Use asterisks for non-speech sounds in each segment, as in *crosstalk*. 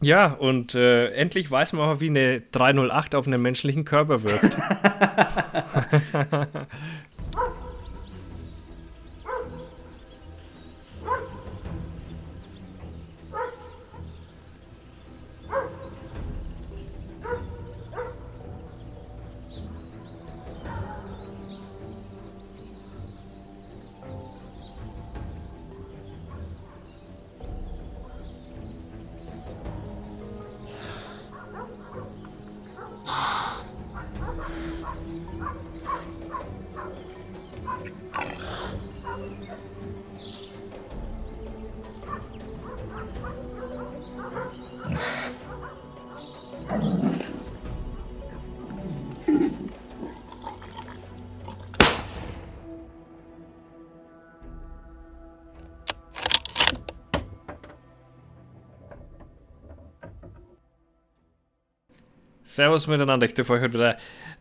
Ja, und äh, endlich weiß man mal, wie eine 308 auf einen menschlichen Körper wirkt. *laughs* Servus miteinander, ich darf euch heute wieder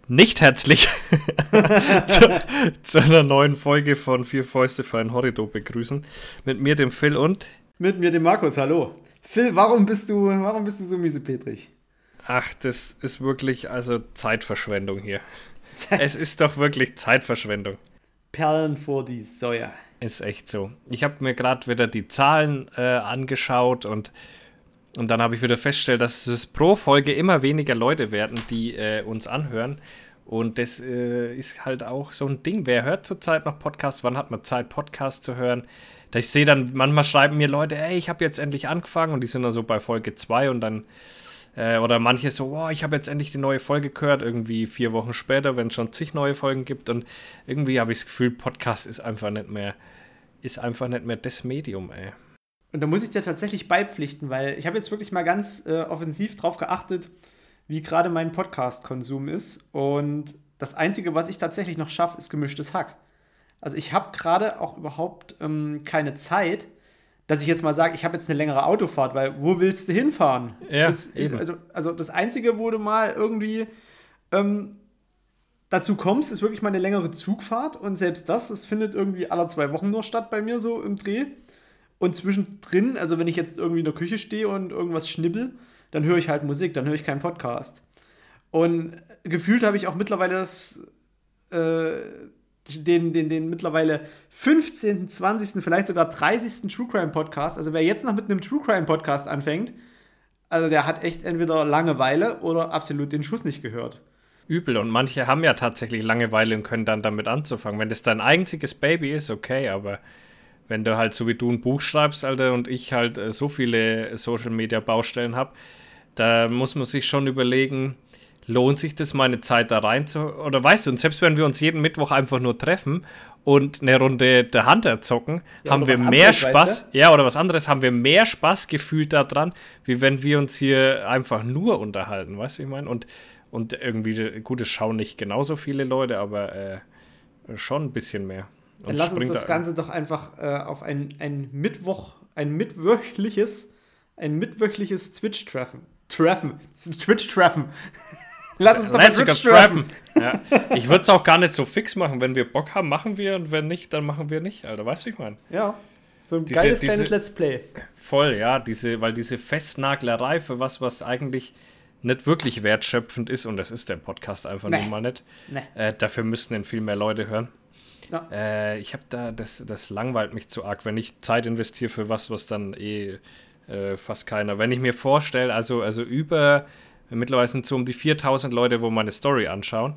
nicht herzlich *laughs* zu, zu, einer neuen Folge von Vier Fäuste für ein Horridor begrüßen. Mit mir, dem Phil und... Mit mir, dem Markus, hallo. Phil, warum bist du, warum bist du so miesepetrig? Ach, das ist wirklich also Zeitverschwendung hier. es ist doch wirklich Zeitverschwendung. Perlen vor die Säue. Ist echt so. Ich habe mir gerade wieder die Zahlen äh, angeschaut und und dann habe ich wieder festgestellt, dass es pro Folge immer weniger Leute werden, die äh, uns anhören. Und das äh, ist halt auch so ein Ding. Wer hört zurzeit noch Podcasts? Wann hat man Zeit, Podcasts zu hören? Ich sehe dann, manchmal schreiben mir Leute, ey, ich habe jetzt endlich angefangen und die sind dann so bei Folge 2 und dann, äh, oder manche so, oh, ich habe jetzt endlich die neue Folge gehört, irgendwie vier Wochen später, wenn es schon zig neue Folgen gibt und irgendwie habe ich das Gefühl, Podcast ist einfach nicht mehr, ist einfach nicht mehr das Medium, ey. Und da muss ich dir tatsächlich beipflichten, weil ich habe jetzt wirklich mal ganz äh, offensiv drauf geachtet, wie gerade mein Podcast-Konsum ist. Und das Einzige, was ich tatsächlich noch schaffe, ist gemischtes Hack. Also ich habe gerade auch überhaupt ähm, keine Zeit, dass ich jetzt mal sage, ich habe jetzt eine längere Autofahrt, weil wo willst du hinfahren? Ja, das ist, also, also, das Einzige, wo du mal irgendwie ähm, dazu kommst, ist wirklich mal eine längere Zugfahrt. Und selbst das, das findet irgendwie alle zwei Wochen nur statt bei mir so im Dreh. Und zwischendrin, also wenn ich jetzt irgendwie in der Küche stehe und irgendwas schnibbel, dann höre ich halt Musik, dann höre ich keinen Podcast. Und gefühlt habe ich auch mittlerweile das, äh, den, den, den mittlerweile 15., 20., vielleicht sogar 30. True Crime Podcast. Also wer jetzt noch mit einem True Crime Podcast anfängt, also der hat echt entweder Langeweile oder absolut den Schuss nicht gehört. Übel und manche haben ja tatsächlich Langeweile und können dann damit anzufangen. Wenn das dein einziges Baby ist, okay, aber wenn du halt so wie du ein Buch schreibst, Alter, und ich halt äh, so viele Social Media Baustellen habe, da muss man sich schon überlegen, lohnt sich das, meine Zeit da rein zu. Oder weißt du, und selbst wenn wir uns jeden Mittwoch einfach nur treffen und eine Runde der Hand erzocken, ja, haben wir mehr anderes, Spaß. Weißt du? Ja, oder was anderes, haben wir mehr Spaß gefühlt daran, wie wenn wir uns hier einfach nur unterhalten, weißt du, ich meine? Und, und irgendwie, gut, es schauen nicht genauso viele Leute, aber äh, schon ein bisschen mehr. Dann lass uns das Ganze doch einfach äh, auf ein, ein Mittwoch, ein mittwöchliches, ein mittwöchliches Twitch-Treffen. Treffen. Twitch-Treffen. *laughs* Lass uns doch mal Twitch treffen. Ja. *laughs* Ich würde es auch gar nicht so fix machen. Wenn wir Bock haben, machen wir und wenn nicht, dann machen wir nicht, Alter. Weißt du, wie ich meine? Ja. So ein diese, geiles diese, kleines Let's Play. Voll, ja. Diese, weil diese Festnaglerei für was, was eigentlich nicht wirklich wertschöpfend ist, und das ist der Podcast einfach nee. nun mal nicht. Nee. Äh, dafür müssten dann viel mehr Leute hören. Ja. Äh, ich habe da, das, das langweilt mich zu arg, wenn ich Zeit investiere für was, was dann eh äh, fast keiner. Wenn ich mir vorstelle, also, also über, mittlerweile sind es so um die 4000 Leute, wo meine Story anschauen.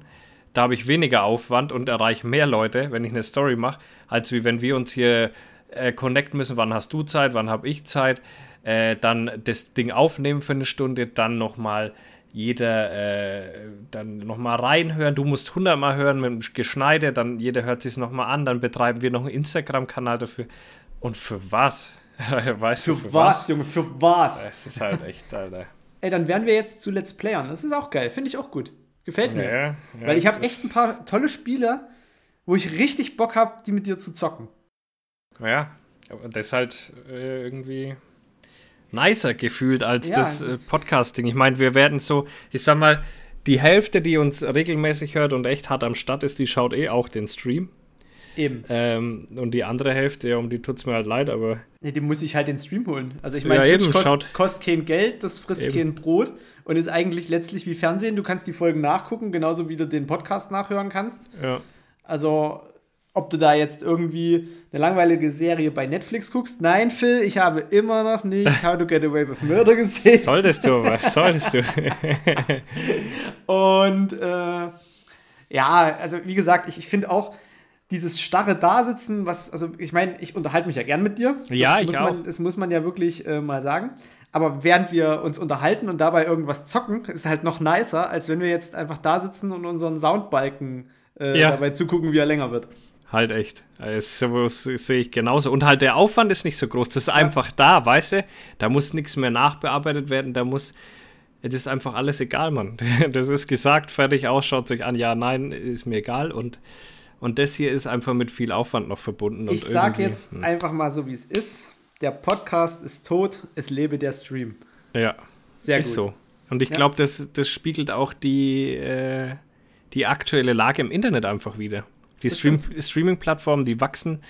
Da habe ich weniger Aufwand und erreiche mehr Leute, wenn ich eine Story mache, als wie wenn wir uns hier äh, connecten müssen. Wann hast du Zeit, wann habe ich Zeit? Äh, dann das Ding aufnehmen für eine Stunde, dann nochmal jeder äh, dann nochmal reinhören. Du musst hundertmal hören mit dem Geschneide, dann jeder hört sich nochmal an, dann betreiben wir noch einen Instagram-Kanal dafür. Und für was? *laughs* weißt für, du, für was, was, Junge, für was? Es ist halt echt, Alter. *laughs* Ey, dann werden wir jetzt zu Let's Playern. Das ist auch geil. Finde ich auch gut. Gefällt mir. Ja, ja, Weil ich habe echt ein paar tolle Spiele, wo ich richtig Bock habe, die mit dir zu zocken. Ja, das ist halt äh, irgendwie nicer gefühlt als ja, das, äh, Podcasting. Ich meine, wir werden so, ich sag mal, die Hälfte, die uns regelmäßig hört und echt hart am Start ist, die schaut eh auch den Stream. Eben. Ähm, und die andere Hälfte, ja, um die tut es mir halt leid, aber Nee, dem muss ich halt den Stream holen. Also ich meine, ja, Twitch kostet kost kein Geld, das frisst eben. kein Brot und ist eigentlich letztlich wie Fernsehen. Du kannst die Folgen nachgucken, genauso wie du den Podcast nachhören kannst. Ja. Also, ob du da jetzt irgendwie eine langweilige Serie bei Netflix guckst. Nein, Phil, ich habe immer noch nicht *laughs* How to Get Away with Murder gesehen. Solltest du, was solltest du? *laughs* und äh, ja, also wie gesagt, ich, ich finde auch, dieses starre Dasitzen, was, also ich meine, ich unterhalte mich ja gern mit dir. Das ja, ich auch. Man, das muss man ja wirklich äh, mal sagen. Aber während wir uns unterhalten und dabei irgendwas zocken, ist halt noch nicer, als wenn wir jetzt einfach da sitzen und unseren Soundbalken äh, ja. dabei zugucken, wie er länger wird. Halt echt. Das sehe ich genauso. Und halt der Aufwand ist nicht so groß. Das ist ja. einfach da, weißt du? Da muss nichts mehr nachbearbeitet werden. Da muss. Es ist einfach alles egal, Mann. *laughs* Das ist gesagt, fertig, ausschaut sich an. Ja, nein, ist mir egal. Und und das hier ist einfach mit viel Aufwand noch verbunden. Ich sage jetzt hm. einfach mal so, wie es ist. Der Podcast ist tot, es lebe der Stream. Ja, sehr ist gut. so. Und ich ja. glaube, das, das spiegelt auch die, äh, die aktuelle Lage im Internet einfach wieder. Die Stream Streaming-Plattformen, die wachsen.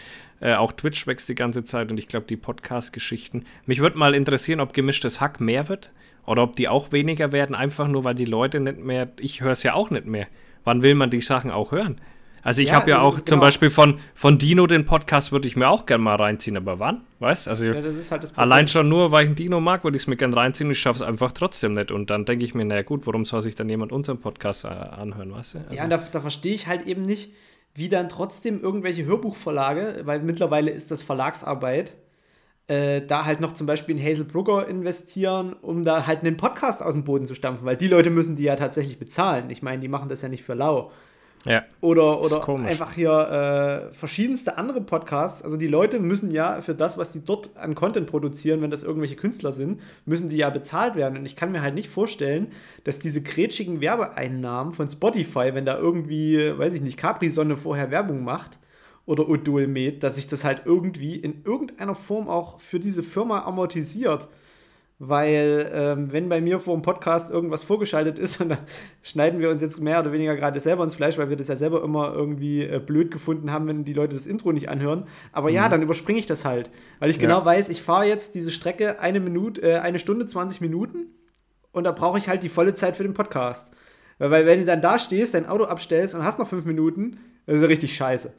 Äh, auch Twitch wächst die ganze Zeit und ich glaube, die Podcast-Geschichten. Mich würde mal interessieren, ob gemischtes Hack mehr wird oder ob die auch weniger werden, einfach nur, weil die Leute nicht mehr. Ich höre es ja auch nicht mehr. Wann will man die Sachen auch hören? Also ich ja, habe ja auch genau. zum Beispiel von, von Dino den Podcast würde ich mir auch gerne mal reinziehen, aber wann? Weißt Also ja, halt allein schon nur, weil ich einen Dino mag, würde ich es mir gerne reinziehen ich schaffe es einfach trotzdem nicht. Und dann denke ich mir, naja gut, warum soll sich dann jemand unseren Podcast äh, anhören, weißt du? Also ja, da, da verstehe ich halt eben nicht, wie dann trotzdem irgendwelche Hörbuchverlage, weil mittlerweile ist das Verlagsarbeit, äh, da halt noch zum Beispiel in Hazel Brugger investieren, um da halt einen Podcast aus dem Boden zu stampfen, weil die Leute müssen die ja tatsächlich bezahlen. Ich meine, die machen das ja nicht für lau. Ja. Oder, oder einfach hier äh, verschiedenste andere Podcasts. Also die Leute müssen ja für das, was die dort an Content produzieren, wenn das irgendwelche Künstler sind, müssen die ja bezahlt werden. Und ich kann mir halt nicht vorstellen, dass diese grätschigen Werbeeinnahmen von Spotify, wenn da irgendwie, weiß ich nicht, Capri-Sonne vorher Werbung macht oder Odol Med, dass sich das halt irgendwie in irgendeiner Form auch für diese Firma amortisiert weil ähm, wenn bei mir vor dem Podcast irgendwas vorgeschaltet ist *laughs* und da schneiden wir uns jetzt mehr oder weniger gerade selber ins Fleisch, weil wir das ja selber immer irgendwie äh, blöd gefunden haben, wenn die Leute das Intro nicht anhören. Aber mhm. ja, dann überspringe ich das halt, weil ich genau ja. weiß, ich fahre jetzt diese Strecke eine Minute, äh, eine Stunde 20 Minuten und da brauche ich halt die volle Zeit für den Podcast. Weil wenn du dann da stehst, dein Auto abstellst und hast noch fünf Minuten, das ist ja richtig scheiße.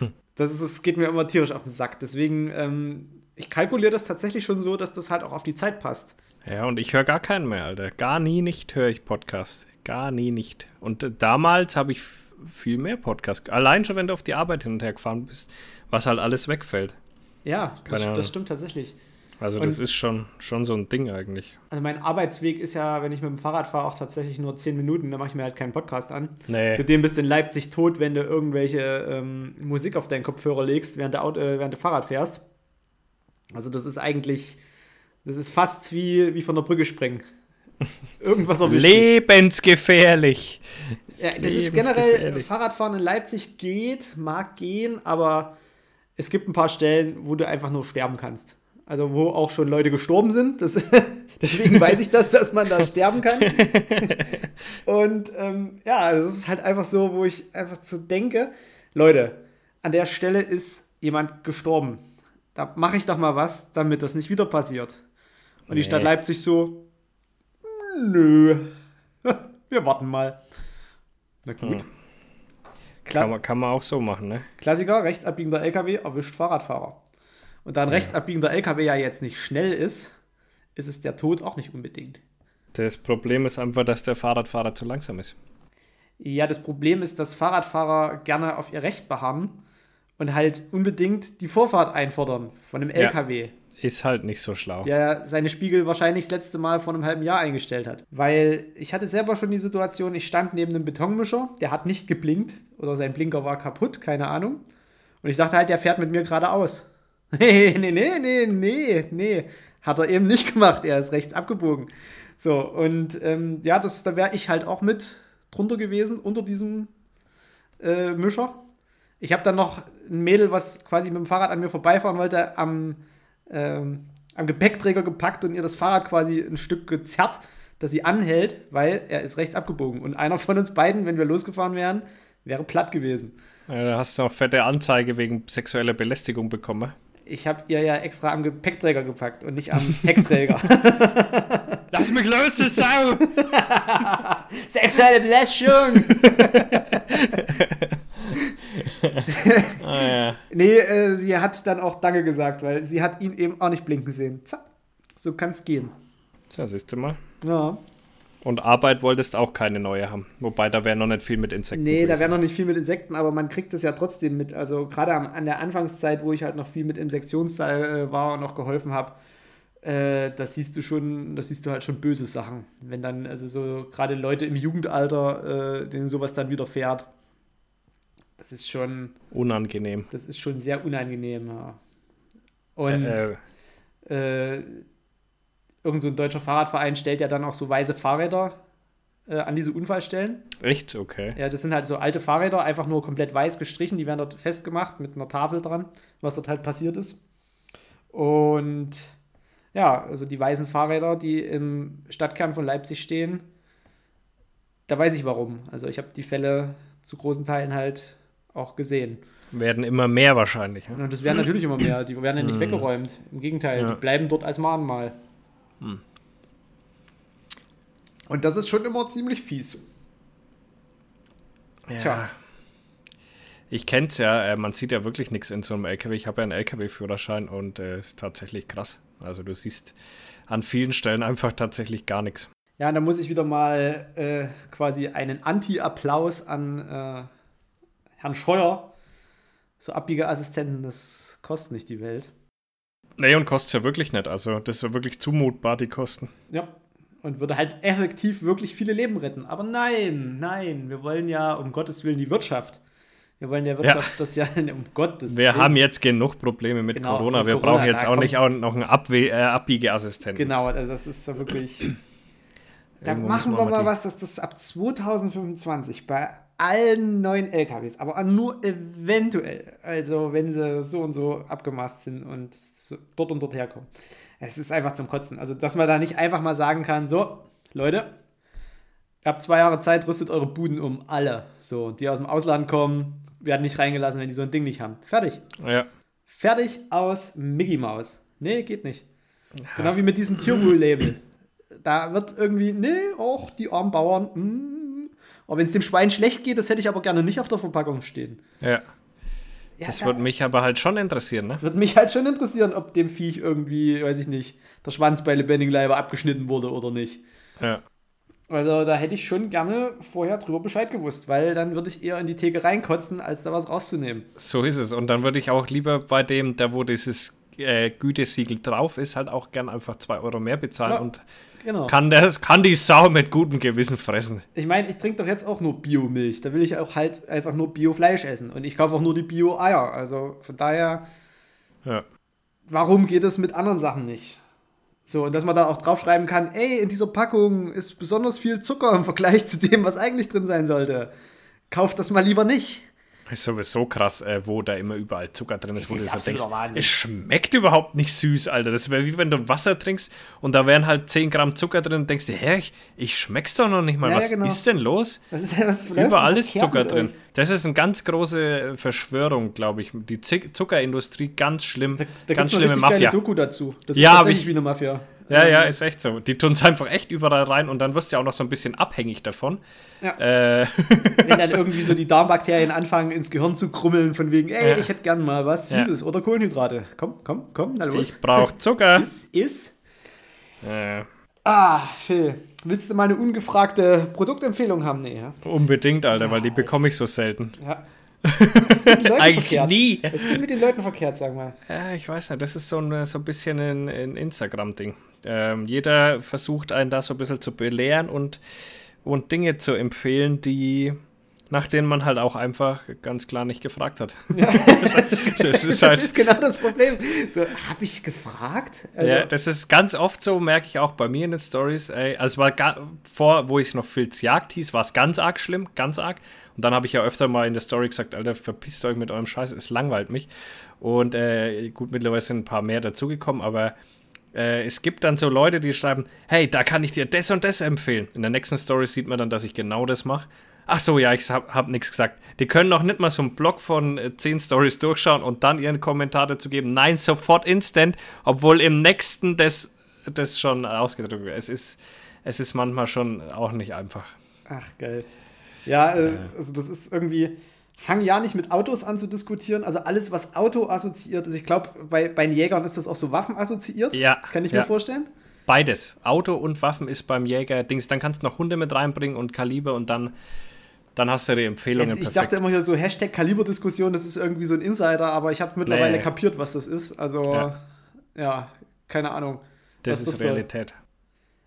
Hm. Das, ist, das geht mir immer tierisch auf den Sack. Deswegen ähm, ich kalkuliere das tatsächlich schon so, dass das halt auch auf die Zeit passt. Ja, und ich höre gar keinen mehr, Alter. Gar nie nicht höre ich Podcast. Gar nie nicht. Und äh, damals habe ich viel mehr Podcast. Allein schon, wenn du auf die Arbeit hin und her gefahren bist, was halt alles wegfällt. Ja, das, das stimmt tatsächlich. Also und das ist schon, schon so ein Ding eigentlich. Also mein Arbeitsweg ist ja, wenn ich mit dem Fahrrad fahre, auch tatsächlich nur 10 Minuten. Da mache ich mir halt keinen Podcast an. Nee. Zudem bist du in Leipzig tot, wenn du irgendwelche ähm, Musik auf deinen Kopfhörer legst, während du, äh, während du Fahrrad fährst. Also das ist eigentlich, das ist fast wie, wie von der Brücke springen. *laughs* Irgendwas erwischt. Lebensgefährlich. Ja, das ist generell, Fahrradfahren in Leipzig geht, mag gehen, aber es gibt ein paar Stellen, wo du einfach nur sterben kannst. Also wo auch schon Leute gestorben sind. Das, *laughs* deswegen weiß ich das, dass man da sterben kann. *laughs* Und ähm, ja, das ist halt einfach so, wo ich einfach so denke, Leute, an der Stelle ist jemand gestorben da mache ich doch mal was, damit das nicht wieder passiert. Und nee. die Stadt Leipzig so, nö, *laughs* wir warten mal. Na gut. Hm. Kann, man, kann man auch so machen, ne? Klassiker, rechts abbiegender LKW erwischt Fahrradfahrer. Und da ein ja. rechts abbiegender LKW ja jetzt nicht schnell ist, ist es der Tod auch nicht unbedingt. Das Problem ist einfach, dass der Fahrradfahrer zu langsam ist. Ja, das Problem ist, dass Fahrradfahrer gerne auf ihr Recht beharren und halt unbedingt die Vorfahrt einfordern von einem LKW. Ja, ist halt nicht so schlau. Der seine Spiegel wahrscheinlich das letzte Mal vor einem halben Jahr eingestellt hat. Weil ich hatte selber schon die Situation, ich stand neben einem Betonmischer, der hat nicht geblinkt oder sein Blinker war kaputt, keine Ahnung. Und ich dachte halt, der fährt mit mir geradeaus. *laughs* Nee, nee, nee, nee, nee, nee. Hat er eben nicht gemacht, er ist rechts abgebogen. So, und ähm, ja, das, da wäre ich halt auch mit drunter gewesen, unter diesem äh, Mischer. Ich habe dann noch ein Mädel, was quasi mit dem Fahrrad an mir vorbeifahren wollte, am, ähm, am Gepäckträger gepackt und ihr das Fahrrad quasi ein Stück gezerrt, dass sie anhält, weil er ist rechts abgebogen. Und einer von uns beiden, wenn wir losgefahren wären, wäre platt gewesen. Ja, da hast du noch fette Anzeige wegen sexueller Belästigung bekommen. Ich habe ihr ja extra am Gepäckträger gepackt und nicht am *laughs* Heckträger. *laughs* Lass mich los, du Sau! *laughs* Sexuelle Belästigung! *laughs* ah, ja. Nee, äh, sie hat dann auch Danke gesagt, weil sie hat ihn eben auch nicht blinken sehen. Zack. So kann es gehen. Tja, siehst du mal. Ja. Und Arbeit wolltest auch keine neue haben. Wobei da wäre noch nicht viel mit Insekten. Nee, gewesen. da wäre noch nicht viel mit Insekten, aber man kriegt es ja trotzdem mit. Also gerade an der Anfangszeit, wo ich halt noch viel mit im Sektionssaal äh, war und noch geholfen habe, äh, das siehst du schon, das siehst du halt schon böse Sachen. Wenn dann, also so gerade Leute im Jugendalter, äh, denen sowas dann widerfährt, das ist schon. Unangenehm. Das ist schon sehr unangenehm, ja. Und äh, äh irgend so ein deutscher Fahrradverein stellt ja dann auch so weiße Fahrräder äh, an diese Unfallstellen. Echt? Okay. Ja, das sind halt so alte Fahrräder, einfach nur komplett weiß gestrichen. Die werden dort festgemacht mit einer Tafel dran, was dort halt passiert ist. Und ja, also die weißen Fahrräder, die im Stadtkern von Leipzig stehen, da weiß ich warum. Also ich habe die Fälle zu großen Teilen halt auch gesehen. Werden immer mehr wahrscheinlich. Ja? Und das werden natürlich immer mehr. Die werden ja nicht hm. weggeräumt. Im Gegenteil, ja. die bleiben dort als Mahnmal. Hm. Und das ist schon immer ziemlich fies. Ja. Tja. Ich kenne es ja, äh, man sieht ja wirklich nichts in so einem LKW. Ich habe ja einen LKW-Führerschein und es äh, ist tatsächlich krass. Also du siehst an vielen Stellen einfach tatsächlich gar nichts. Ja, und da muss ich wieder mal äh, quasi einen Anti-Applaus an äh, Herrn Scheuer. So Abbiegeassistenten, das kostet nicht die Welt. Nee, und kostet ja wirklich nicht. Also, das ist ja wirklich zumutbar, die Kosten. Ja. Und würde halt effektiv wirklich viele Leben retten. Aber nein, nein, wir wollen ja um Gottes Willen die Wirtschaft. Wir wollen der Wirtschaft ja. das ja *laughs* um Gottes Wir Willen. haben jetzt genug Probleme mit genau, Corona. Mit wir Corona, brauchen jetzt auch nicht auch noch einen Abwe äh, Abbiegeassistenten. Genau, also das ist so wirklich. *clears throat* da machen wir mal was, dass das ab 2025 bei allen neuen LKWs, aber nur eventuell, also wenn sie so und so abgemaßt sind und so dort und dort herkommen. Es ist einfach zum Kotzen. Also, dass man da nicht einfach mal sagen kann, so, Leute, ihr habt zwei Jahre Zeit, rüstet eure Buden um, alle. So, die aus dem Ausland kommen, werden nicht reingelassen, wenn die so ein Ding nicht haben. Fertig. Ja. Fertig aus Mickey Mouse. Nee, geht nicht. Ja. Genau wie mit diesem Tierwohl-Label. Da wird irgendwie, nee, auch die armen Bauern, mh, hm, aber wenn es dem Schwein schlecht geht, das hätte ich aber gerne nicht auf der Verpackung stehen. Ja. ja das da, würde mich aber halt schon interessieren, ne? Das würde mich halt schon interessieren, ob dem Viech irgendwie, weiß ich nicht, der Schwanz bei lebendigem Leibe abgeschnitten wurde oder nicht. Ja. Also da hätte ich schon gerne vorher drüber Bescheid gewusst, weil dann würde ich eher in die Theke reinkotzen, als da was rauszunehmen. So ist es. Und dann würde ich auch lieber bei dem, da wo dieses äh, Gütesiegel drauf ist, halt auch gern einfach zwei Euro mehr bezahlen ja. und Genau. Kann, der, kann die Sau mit gutem Gewissen fressen. Ich meine, ich trinke doch jetzt auch nur Biomilch. Da will ich auch halt einfach nur Biofleisch essen. Und ich kaufe auch nur die Bio-Eier. Also von daher. Ja. Warum geht es mit anderen Sachen nicht? So, und dass man da auch draufschreiben kann, ey, in dieser Packung ist besonders viel Zucker im Vergleich zu dem, was eigentlich drin sein sollte. Kauft das mal lieber nicht. Ist sowieso krass, äh, wo da immer überall Zucker drin ist, wo ist du so denkst, Wahnsinn. es schmeckt überhaupt nicht süß, Alter. Das wäre wie wenn du Wasser trinkst und da wären halt 10 Gramm Zucker drin und denkst dir, hä, ich, ich schmeck's doch noch nicht mal. Ja, was ja, genau. ist denn los? Ist, überall ist Zucker drin. Euch? Das ist eine ganz große Verschwörung, glaube ich. Die Zuckerindustrie, ganz schlimm. Da, da ganz schlimme Mafia. Doku dazu. Das ist ja, tatsächlich ich, wie eine Mafia. Ja, ja, ist echt so. Die tun es einfach echt überall rein und dann wirst du ja auch noch so ein bisschen abhängig davon. Ja. Äh, Wenn dann *laughs* irgendwie so die Darmbakterien anfangen ins Gehirn zu krummeln, von wegen, ey, ja. ich hätte gern mal was Süßes ja. oder Kohlenhydrate. Komm, komm, komm, na los. Ich brauch Zucker. Is, is. Ja. Ah, Phil, willst du mal eine ungefragte Produktempfehlung haben? Nee, ja? Unbedingt, Alter, weil die bekomme ich so selten. Ja. Was ist mit den Leuten Eigentlich verkehrt? nie. Was ist mit den Leuten verkehrt, sag mal? Ja, ich weiß nicht, das ist so ein, so ein bisschen ein, ein Instagram-Ding. Ähm, jeder versucht einen da so ein bisschen zu belehren und, und Dinge zu empfehlen, die nach denen man halt auch einfach ganz klar nicht gefragt hat. *laughs* Ja. das, *laughs* das, ist halt, das ist genau das Problem. So, habe ich gefragt? Also, ja, das ist ganz oft so, merke ich auch bei mir in den Stories. Also es war vor, wo ich noch Filz Jagd hieß, war es ganz arg schlimm, ganz arg. Und dann habe ich ja öfter mal in der Story gesagt, Alter, verpisst euch mit eurem Scheiß, es langweilt mich. Und äh, gut, mittlerweile sind ein paar mehr dazugekommen, aber äh, es gibt dann so Leute, die schreiben, hey, da kann ich dir das und das empfehlen. In der nächsten Story sieht man dann, dass ich genau das mache. Ach so, ja, ich habe hab nichts gesagt. Die können noch nicht mal so einen Blog von äh, 10 Stories durchschauen und dann ihren Kommentar dazu geben. Nein, sofort instant, obwohl im nächsten das, das schon ausgedrückt wird. Es ist, es ist manchmal schon auch nicht einfach. Ach, geil. Ja, äh, also das ist irgendwie. Fang ja nicht mit Autos an zu diskutieren. Also alles, was Auto assoziiert ist. Ich glaube, bei, bei den Jägern ist das auch so Waffen assoziiert. Ja. Kann ich ja. mir vorstellen. Beides. Auto und Waffen ist beim Jäger Dings. Dann kannst du noch Hunde mit reinbringen und Kaliber und dann, dann hast du die Empfehlungen. Ich perfekt. dachte immer hier so Hashtag Kaliberdiskussion, das ist irgendwie so ein Insider, aber ich habe mittlerweile nee. kapiert, was das ist. Also, ja, ja keine Ahnung. Das ist das Realität. Soll.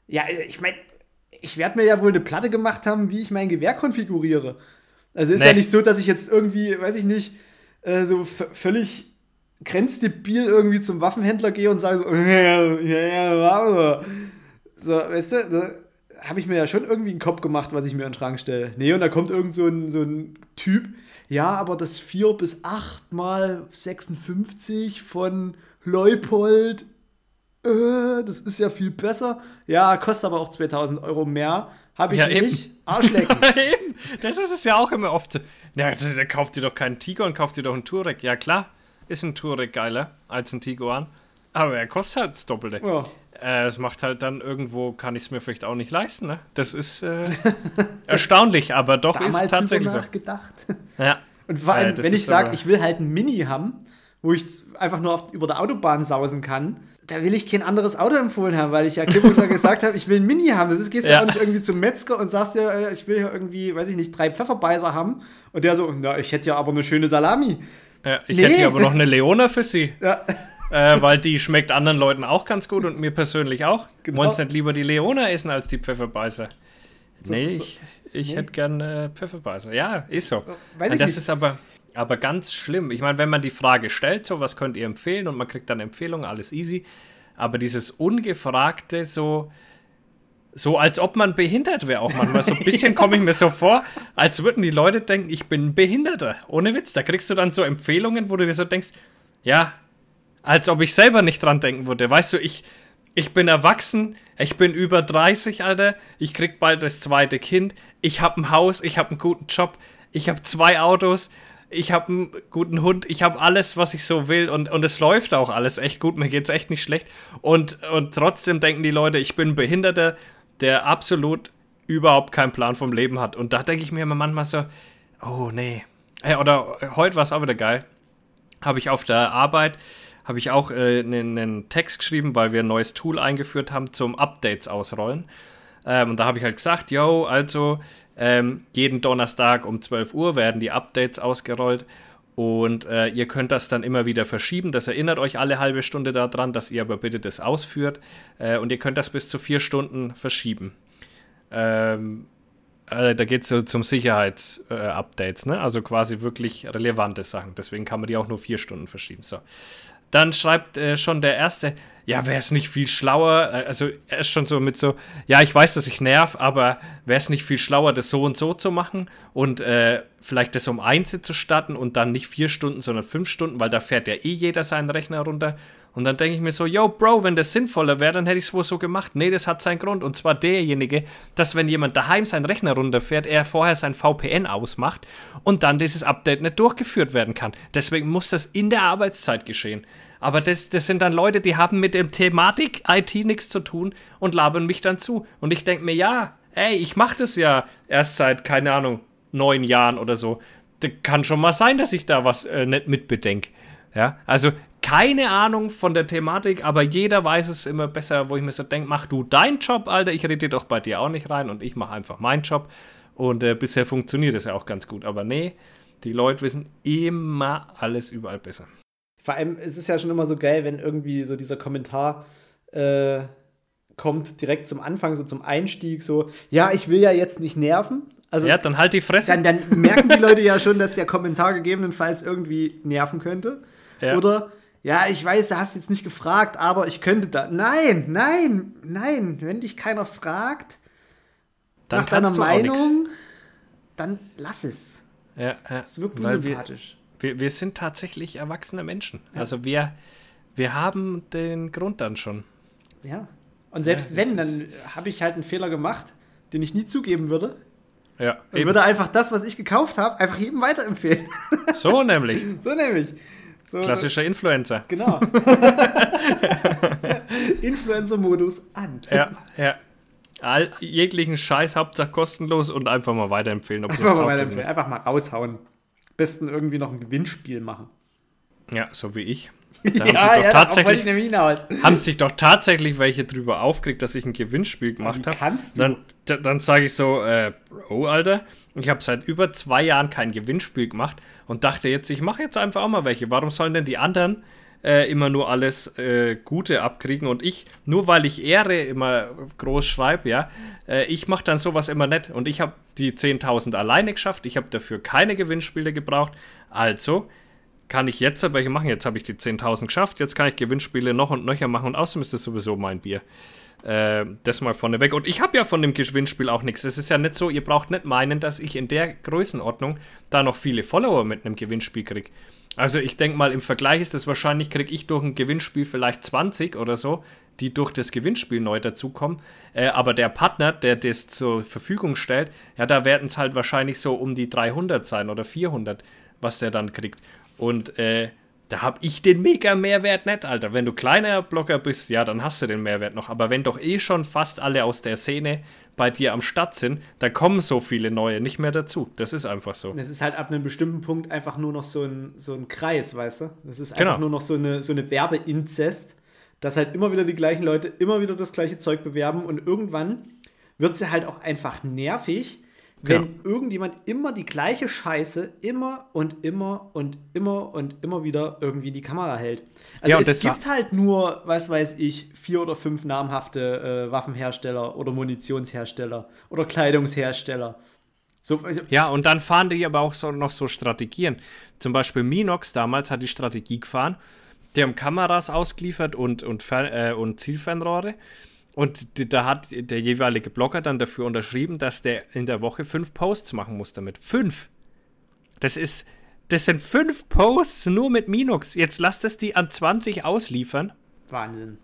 Ja, ich meine, ich werde mir ja wohl eine Platte gemacht haben, wie ich mein Gewehr konfiguriere. Also ist nee. ja nicht so, dass ich jetzt irgendwie, weiß ich nicht, äh, so völlig grenzdebil irgendwie zum Waffenhändler gehe und sage so, ja, ja, so, weißt du, habe ich mir ja schon irgendwie einen Kopf gemacht, was ich mir in den Schrank stelle. Nee, und da kommt irgend so ein, so ein Typ, ja, aber das 4 bis 8 mal 56 von Leupold, äh, das ist ja viel besser. Ja, kostet aber auch 2000 Euro mehr. Habe ich ja, nicht. Eben. Arschlecken. *laughs* eben. Das ist es ja auch immer oft. Ja, der kauft dir doch keinen Tiger und kauft dir doch einen Touareg. Ja, klar ist ein Touareg geiler als ein Tiguan. Aber er kostet halt das Doppelte. Ja. Äh, es macht halt dann irgendwo, kann ich es mir vielleicht auch nicht leisten. Ne? Das ist äh, *laughs* erstaunlich, aber doch Damals ist tatsächlich so. nachgedacht. Ja. Und vor allem, äh, wenn ich sage, ich will halt ein Mini haben, wo ich einfach nur auf, über der Autobahn sausen kann, da will ich kein anderes Auto empfohlen haben, weil ich ja klipp *laughs* gesagt habe, ich will ein Mini haben. Das ist, gehst ja. auch nicht irgendwie zum Metzger und sagst dir, äh, ich will ja irgendwie, weiß ich nicht, drei Pfefferbeißer haben. Und der so, na, ich hätte ja aber eine schöne Salami. Ja, ich nee. hätte hier aber noch eine Leona für Sie. Ja. *laughs* Äh, weil die schmeckt anderen Leuten auch ganz gut und mir persönlich auch. Genau. Wollen nicht lieber die Leona essen als die Pfefferbeißer? Das nee, ich, ich nee. hätte gerne äh, Pfefferbeißer. Ja, ist so. Das, so, das ist aber, aber ganz schlimm. Ich meine, wenn man die Frage stellt, so was könnt ihr empfehlen und man kriegt dann Empfehlungen, alles easy. Aber dieses ungefragte, so, so als ob man behindert wäre auch manchmal. So ein bisschen *laughs* komme ich mir so vor, als würden die Leute denken, ich bin ein Behinderter. Ohne Witz. Da kriegst du dann so Empfehlungen, wo du dir so denkst, ja, als ob ich selber nicht dran denken würde. Weißt du, ich, ich bin erwachsen, ich bin über 30, Alter, ich krieg bald das zweite Kind, ich habe ein Haus, ich habe einen guten Job, ich habe zwei Autos, ich habe einen guten Hund, ich habe alles, was ich so will und, und es läuft auch alles echt gut, mir geht's echt nicht schlecht. Und, und trotzdem denken die Leute, ich bin ein Behinderter, der absolut überhaupt keinen Plan vom Leben hat. Und da denke ich mir immer manchmal so, oh nee. Hey, oder heute war es auch wieder geil. Habe ich auf der Arbeit, habe ich auch äh, einen, einen Text geschrieben, weil wir ein neues Tool eingeführt haben zum Updates ausrollen. Ähm, und da habe ich halt gesagt, yo, also ähm, jeden Donnerstag um 12 Uhr werden die Updates ausgerollt und äh, ihr könnt das dann immer wieder verschieben. Das erinnert euch alle halbe Stunde daran, dass ihr aber bitte das ausführt. Äh, und ihr könnt das bis zu vier Stunden verschieben. Ähm, äh, da geht es so zum Sicherheitsupdates, ne? Also quasi wirklich relevante Sachen. Deswegen kann man die auch nur vier Stunden verschieben. So. Dann schreibt äh, schon der erste, ja, wäre es nicht viel schlauer, äh, also er ist schon so mit so, ja, ich weiß, dass ich nerv, aber wäre es nicht viel schlauer, das so und so zu machen und äh, vielleicht das um eins zu starten und dann nicht vier Stunden, sondern fünf Stunden, weil da fährt ja eh jeder seinen Rechner runter. Und dann denke ich mir so, yo, Bro, wenn das sinnvoller wäre, dann hätte ich es wohl so gemacht. Nee, das hat seinen Grund. Und zwar derjenige, dass wenn jemand daheim seinen Rechner runterfährt, er vorher sein VPN ausmacht und dann dieses Update nicht durchgeführt werden kann. Deswegen muss das in der Arbeitszeit geschehen. Aber das, das sind dann Leute, die haben mit dem Thematik IT nichts zu tun und labern mich dann zu. Und ich denke mir, ja, ey, ich mache das ja erst seit, keine Ahnung, neun Jahren oder so. Das kann schon mal sein, dass ich da was äh, nicht mitbedenke. Ja, also keine Ahnung von der Thematik, aber jeder weiß es immer besser, wo ich mir so denke, mach du deinen Job, Alter, ich rede doch bei dir auch nicht rein und ich mache einfach meinen Job. Und äh, bisher funktioniert es ja auch ganz gut. Aber nee, die Leute wissen immer alles überall besser. Vor allem ist es ja schon immer so geil, wenn irgendwie so dieser Kommentar äh, kommt direkt zum Anfang, so zum Einstieg, so, ja, ich will ja jetzt nicht nerven. Also, ja, dann halt die Fresse. Dann, dann merken die Leute ja schon, dass der Kommentar gegebenenfalls irgendwie nerven könnte. Ja. Oder, ja, ich weiß, du hast jetzt nicht gefragt, aber ich könnte da. Nein, nein, nein, wenn dich keiner fragt dann nach deiner Meinung, dann lass es. Ja, ja. Das wirkt unsympathisch. Wir, wir sind tatsächlich erwachsene Menschen. Ja. Also wir, wir haben den Grund dann schon. Ja. Und selbst ja, wenn, dann habe ich halt einen Fehler gemacht, den ich nie zugeben würde. Ja, und würde einfach das, was ich gekauft habe, einfach jedem weiterempfehlen. So nämlich. *laughs* so nämlich. So, Klassischer Influencer. Genau. *laughs* Influencer-Modus an. Ja, ja. All, jeglichen Scheiß, Hauptsache kostenlos und einfach mal weiterempfehlen. einfach mal weiterempfehlen. Einfach mal raushauen. Besten irgendwie noch ein Gewinnspiel machen. Ja, so wie ich. Da ja, haben, sich ja, tatsächlich, haben sich doch tatsächlich welche drüber aufgeregt, dass ich ein Gewinnspiel gemacht habe. Kannst du? Dann, dann sage ich so, äh, Bro, Alter, ich habe seit über zwei Jahren kein Gewinnspiel gemacht und dachte jetzt, ich mache jetzt einfach auch mal welche. Warum sollen denn die anderen äh, immer nur alles äh, Gute abkriegen und ich, nur weil ich Ehre immer groß schreibe, ja, äh, ich mache dann sowas immer nett und ich habe die 10.000 alleine geschafft, ich habe dafür keine Gewinnspiele gebraucht, also kann ich jetzt welche machen, jetzt habe ich die 10.000 geschafft, jetzt kann ich Gewinnspiele noch und nöcher machen und außerdem ist das sowieso mein Bier. Äh, das mal vorneweg. Und ich habe ja von dem Gewinnspiel auch nichts. Es ist ja nicht so, ihr braucht nicht meinen, dass ich in der Größenordnung da noch viele Follower mit einem Gewinnspiel kriege. Also ich denke mal, im Vergleich ist das wahrscheinlich, kriege ich durch ein Gewinnspiel vielleicht 20 oder so, die durch das Gewinnspiel neu dazukommen. Äh, aber der Partner, der das zur Verfügung stellt, ja, da werden es halt wahrscheinlich so um die 300 sein oder 400, was der dann kriegt. Und äh, da habe ich den mega Mehrwert nicht, Alter. Wenn du kleiner Blogger bist, ja, dann hast du den Mehrwert noch. Aber wenn doch eh schon fast alle aus der Szene bei dir am Start sind, da kommen so viele neue nicht mehr dazu. Das ist einfach so. Das ist halt ab einem bestimmten Punkt einfach nur noch so ein, so ein Kreis, weißt du? Das ist einfach genau. nur noch so eine, so eine Werbeinzest, dass halt immer wieder die gleichen Leute immer wieder das gleiche Zeug bewerben und irgendwann wird sie halt auch einfach nervig, wenn genau. irgendjemand immer die gleiche Scheiße immer und immer und immer und immer wieder irgendwie die Kamera hält. Also ja, es gibt halt nur, was weiß ich, vier oder fünf namhafte äh, Waffenhersteller oder Munitionshersteller oder Kleidungshersteller. So, also ja, und dann fahren die aber auch so, noch so Strategien. Zum Beispiel Minox damals hat die Strategie gefahren. Die haben Kameras ausgeliefert und, und, äh, und Zielfernrohre. Und da hat der jeweilige Blogger dann dafür unterschrieben, dass der in der Woche fünf Posts machen muss damit. Fünf! Das ist, das sind fünf Posts nur mit Minux. Jetzt lass das die an 20 ausliefern. Wahnsinn.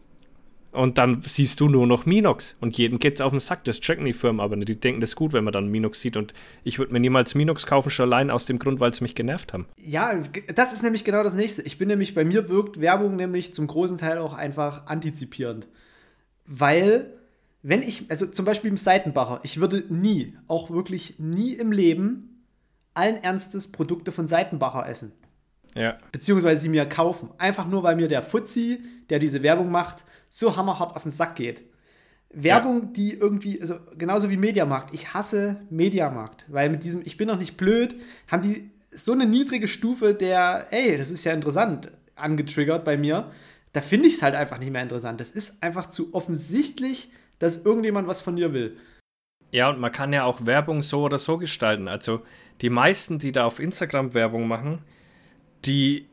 Und dann siehst du nur noch Minox. Und jedem geht's auf den Sack. Das checken die Firmen aber nicht. Die denken, das ist gut, wenn man dann Minox sieht. Und ich würde mir niemals Minox kaufen, schon allein aus dem Grund, weil es mich genervt haben. Ja, das ist nämlich genau das nächste. Ich bin nämlich, bei mir wirkt Werbung nämlich zum großen Teil auch einfach antizipierend. Weil, wenn ich, also zum Beispiel im Seitenbacher, ich würde nie, auch wirklich nie im Leben, allen Ernstes Produkte von Seitenbacher essen. Ja. Beziehungsweise sie mir kaufen. Einfach nur, weil mir der Fuzzi, der diese Werbung macht, so hammerhart auf den Sack geht. Werbung, ja. die irgendwie, also genauso wie Mediamarkt. Ich hasse Mediamarkt, weil mit diesem Ich bin noch nicht blöd, haben die so eine niedrige Stufe der, ey, das ist ja interessant, angetriggert bei mir da finde ich es halt einfach nicht mehr interessant. Das ist einfach zu offensichtlich, dass irgendjemand was von dir will. Ja, und man kann ja auch Werbung so oder so gestalten. Also die meisten, die da auf Instagram Werbung machen, die,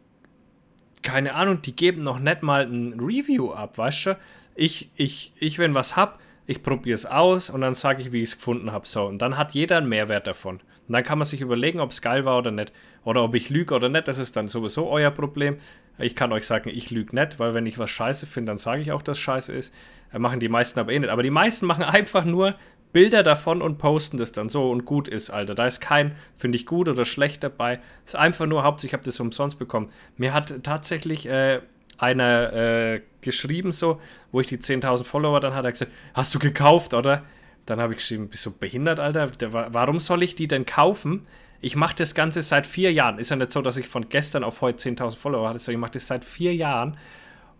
keine Ahnung, die geben noch nicht mal ein Review ab, weißt du? Ich, ich, ich, wenn was hab, ich probiere es aus und dann sage ich, wie ich es gefunden habe. So, und dann hat jeder einen Mehrwert davon. Und dann kann man sich überlegen, ob es geil war oder nicht. Oder ob ich lüge oder nicht. Das ist dann sowieso euer Problem. Ich kann euch sagen, ich lüge nicht, weil wenn ich was scheiße finde, dann sage ich auch, dass scheiße ist. Äh, machen die meisten aber eh nicht. Aber die meisten machen *laughs* einfach nur Bilder davon und posten das dann so und gut ist, Alter. Da ist kein, finde ich gut oder schlecht dabei. Es ist einfach nur, hauptsächlich, ich habe das umsonst bekommen. Mir hat tatsächlich äh, einer äh, geschrieben, so, wo ich die 10.000 Follower dann hatte, gesagt, hast du gekauft, oder? Dann habe ich geschrieben, bist du behindert, Alter? Warum soll ich die denn kaufen? Ich mache das Ganze seit vier Jahren. Ist ja nicht so, dass ich von gestern auf heute 10.000 Follower hatte, sondern ich mache das seit vier Jahren.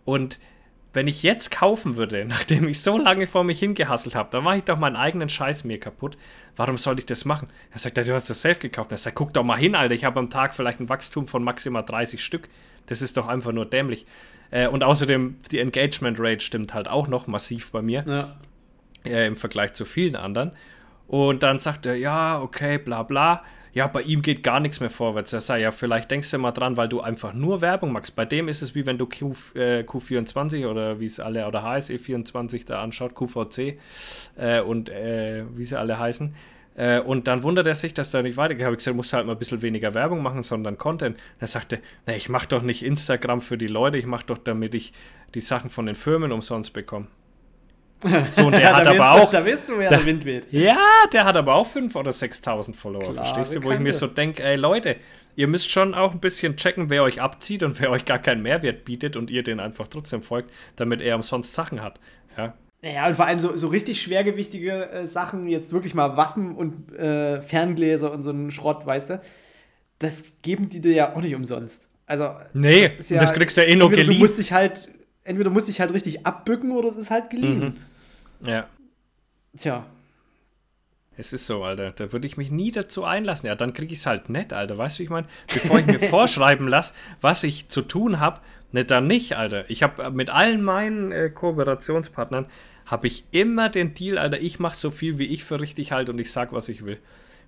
Und wenn ich jetzt kaufen würde, *laughs* nachdem ich so lange vor mich hingehasselt habe, dann mache ich doch meinen eigenen Scheiß mir kaputt. Warum sollte ich das machen? Er sagt, ja, du hast das safe gekauft. Er sagt, guck doch mal hin, Alter. Ich habe am Tag vielleicht ein Wachstum von maximal 30 Stück. Das ist doch einfach nur dämlich. Äh, und außerdem, die Engagement Rate stimmt halt auch noch massiv bei mir. Ja. Äh, Im Vergleich zu vielen anderen. Und dann sagt er, ja, okay, bla bla ja, bei ihm geht gar nichts mehr vorwärts. Er sagt, ja, vielleicht denkst du mal dran, weil du einfach nur Werbung machst. Bei dem ist es wie wenn du Q, äh, Q24 oder wie es alle, oder HSE24 da anschaut, QVC äh, und äh, wie sie alle heißen. Äh, und dann wundert er sich, dass da nicht weitergeht. Ich habe gesagt, du musst halt mal ein bisschen weniger Werbung machen, sondern Content. Er sagte, na, ich mache doch nicht Instagram für die Leute, ich mache doch, damit ich die Sachen von den Firmen umsonst bekomme. So, und der *laughs* hat aber auch. Da weißt du, wer der, der Wind weht. Ja, der hat aber auch 5.000 oder 6.000 Follower, Klar, verstehst du? Wo ich mir so denke, ey Leute, ihr müsst schon auch ein bisschen checken, wer euch abzieht und wer euch gar keinen Mehrwert bietet und ihr den einfach trotzdem folgt, damit er umsonst Sachen hat. Ja. Ja, und vor allem so, so richtig schwergewichtige äh, Sachen, jetzt wirklich mal Waffen und äh, Ferngläser und so einen Schrott, weißt du, das geben die dir ja auch nicht umsonst. Also, nee, das, ja, das kriegst du ja eh nur geliehen. Du musst dich halt, entweder musst dich halt richtig abbücken oder es ist halt geliehen. Mhm. Ja. Tja. Es ist so, Alter. Da würde ich mich nie dazu einlassen. Ja, dann kriege ich es halt nett, Alter. Weißt du, wie ich meine? Bevor ich mir *laughs* vorschreiben lasse, was ich zu tun habe, ne, dann nicht, Alter. Ich habe mit allen meinen äh, Kooperationspartnern habe ich immer den Deal, Alter, ich mache so viel, wie ich für richtig halte und ich sag, was ich will.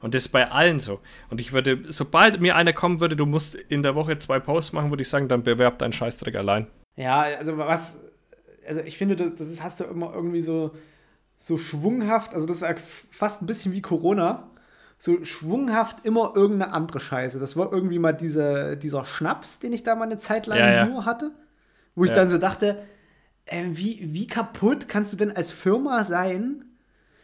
Und das ist bei allen so. Und ich würde, sobald mir einer kommen würde, du musst in der Woche zwei Posts machen, würde ich sagen, dann bewerb deinen Scheißdreck allein. Ja, also was, also ich finde, das ist, hast du immer irgendwie so, so schwunghaft, also das ist fast ein bisschen wie Corona, so schwunghaft immer irgendeine andere Scheiße. Das war irgendwie mal diese, dieser Schnaps, den ich da mal eine Zeit lang ja, ja. nur hatte, wo ich ja. dann so dachte, äh, wie, wie kaputt kannst du denn als Firma sein,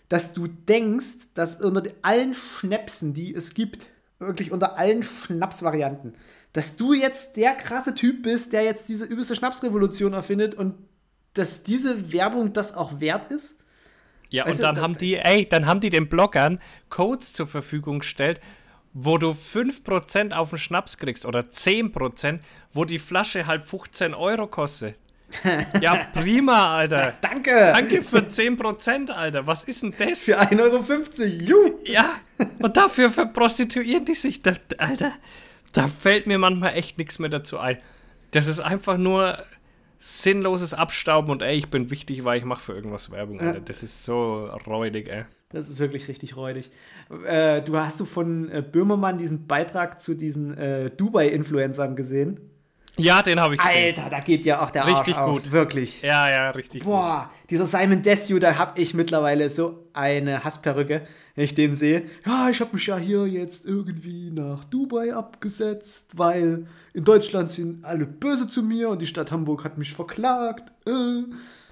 dass du denkst, dass unter allen Schnäpsen, die es gibt, wirklich unter allen Schnapsvarianten, dass du jetzt der krasse Typ bist, der jetzt diese übelste Schnapsrevolution erfindet und dass diese Werbung das auch wert ist? Ja, weißt und dann du, haben die, ey, dann haben die den Bloggern Codes zur Verfügung gestellt, wo du 5% auf den Schnaps kriegst oder 10%, wo die Flasche halt 15 Euro kostet. *laughs* Ja, prima, Alter. Ja, danke. Danke für 10%, Alter. Was ist denn das? Für 1,50 Euro. Juh. Ja, und dafür verprostituieren die sich. Das, Alter, da fällt mir manchmal echt nichts mehr dazu ein. Das ist einfach nur sinnloses Abstauben und ey, ich bin wichtig, weil ich mache für irgendwas Werbung, Alter. Das ist so räudig, ey. Das ist wirklich richtig räudig. Äh, du hast du von äh, Böhmermann diesen Beitrag zu diesen äh, Dubai-Influencern gesehen? Ja, den habe ich gesehen. Alter, da geht ja auch der richtig Arsch gut. Auf, wirklich. Ja, ja, richtig Boah, gut. dieser Simon Desue, da habe ich mittlerweile so eine Hassperücke, wenn ich den sehe. Ja, ich habe mich ja hier jetzt irgendwie nach Dubai abgesetzt, weil in Deutschland sind alle böse zu mir und die Stadt Hamburg hat mich verklagt. Äh.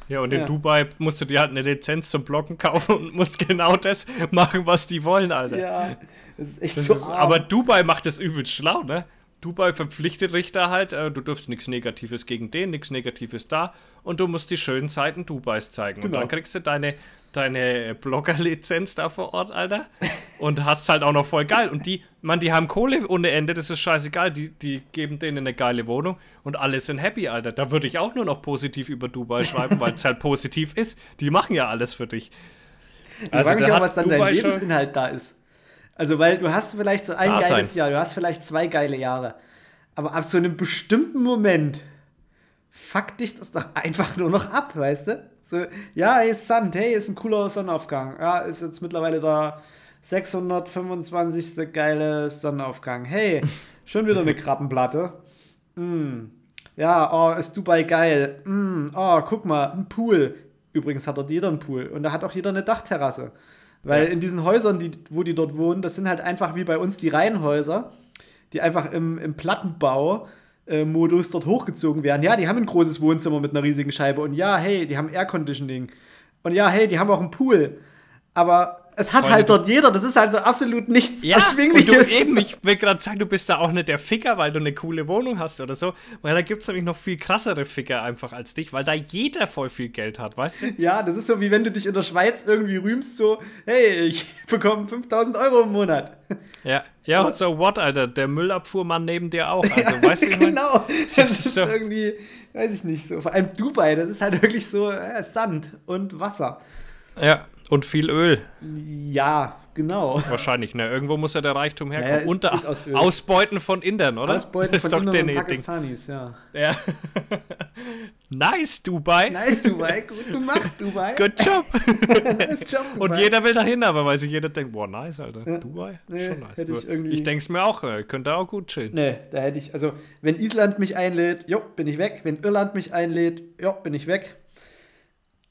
Ja, und in ja. Dubai musst du dir halt eine Lizenz zum Blocken kaufen und musst genau das machen, was die wollen, Alter. Ja, das ist echt das so ist, Aber Dubai macht das übelst schlau, ne? Dubai verpflichtet dich da halt, äh, du dürfst nichts Negatives gegen den, nichts Negatives da und du musst die schönen Seiten Dubais zeigen. Genau. Und dann kriegst du deine, deine Blogger-Lizenz da vor Ort, Alter. und hast halt auch noch voll geil. Und die, man, die haben Kohle ohne Ende, das ist scheißegal. Die, die geben denen eine geile Wohnung und alle sind happy, Alter. Da würde ich auch nur noch positiv über Dubai schreiben, weil es halt positiv ist. Die machen ja alles für dich. Ich also, frage mich auch, was dann Dubai dein Lebensinhalt da ist. Also, weil du hast vielleicht so ein da geiles sein. Jahr, du hast vielleicht zwei geile Jahre. Aber ab so einem bestimmten Moment fuck dich das doch einfach nur noch ab, weißt du? So, ja, hey, Sand, hey, ist ein cooler Sonnenaufgang. Ja, ist jetzt mittlerweile der 625. geile Sonnenaufgang. Hey, schon wieder eine *laughs* Krabbenplatte. Mm. Ja, oh, ist Dubai geil. Mm. Oh, guck mal, ein Pool. Übrigens hat dort jeder einen Pool. Und da hat auch jeder eine Dachterrasse. Weil ja. in diesen Häusern, die, wo die dort wohnen, das sind halt einfach wie bei uns die Reihenhäuser, die einfach im, im Plattenbau Modus dort hochgezogen werden. Ja, die haben ein großes Wohnzimmer mit einer riesigen Scheibe und ja, hey, die haben Air Conditioning. Und ja, hey, die haben auch einen Pool. Aber es hat Freunde, halt dort jeder, das ist also absolut nichts ja, Erschwingliches. Und du eben, ich will gerade sagen, du bist da auch nicht der Ficker, weil du eine coole Wohnung hast oder so, weil da gibt es nämlich noch viel krassere Ficker einfach als dich, weil da jeder voll viel Geld hat, weißt du? Ja, das ist so wie wenn du dich in der Schweiz irgendwie rühmst, so, hey, ich *laughs* bekomme 5000 Euro im Monat. Ja, ja, so what, Alter, der Müllabfuhrmann neben dir auch, also, ja, weißt du, *laughs* Genau, das, das ist, ist so. irgendwie, weiß ich nicht, so, vor allem Dubai, das ist halt wirklich so äh, Sand und Wasser. Ja, und viel Öl. Ja, genau. Wahrscheinlich, ne? Irgendwo muss ja der Reichtum herkommen. Ja, ja, Unter aus Ausbeuten von Indern, oder? Ausbeuten das von Indern und Pakistanis, ja. ja. *laughs* nice, Dubai. Nice, Dubai. Gut gemacht, Dubai. Good job. *laughs* nice Job, Dubai. Und jeder will dahin, aber weil sich jeder denkt, boah, nice, Alter. Ja. Dubai? Nee, Schon nice. Ich, irgendwie... ich denke es mir auch, äh, könnte auch gut chillen. Nee, da hätte ich, also, wenn Island mich einlädt, jo, bin ich weg. Wenn Irland mich einlädt, jo, bin ich weg.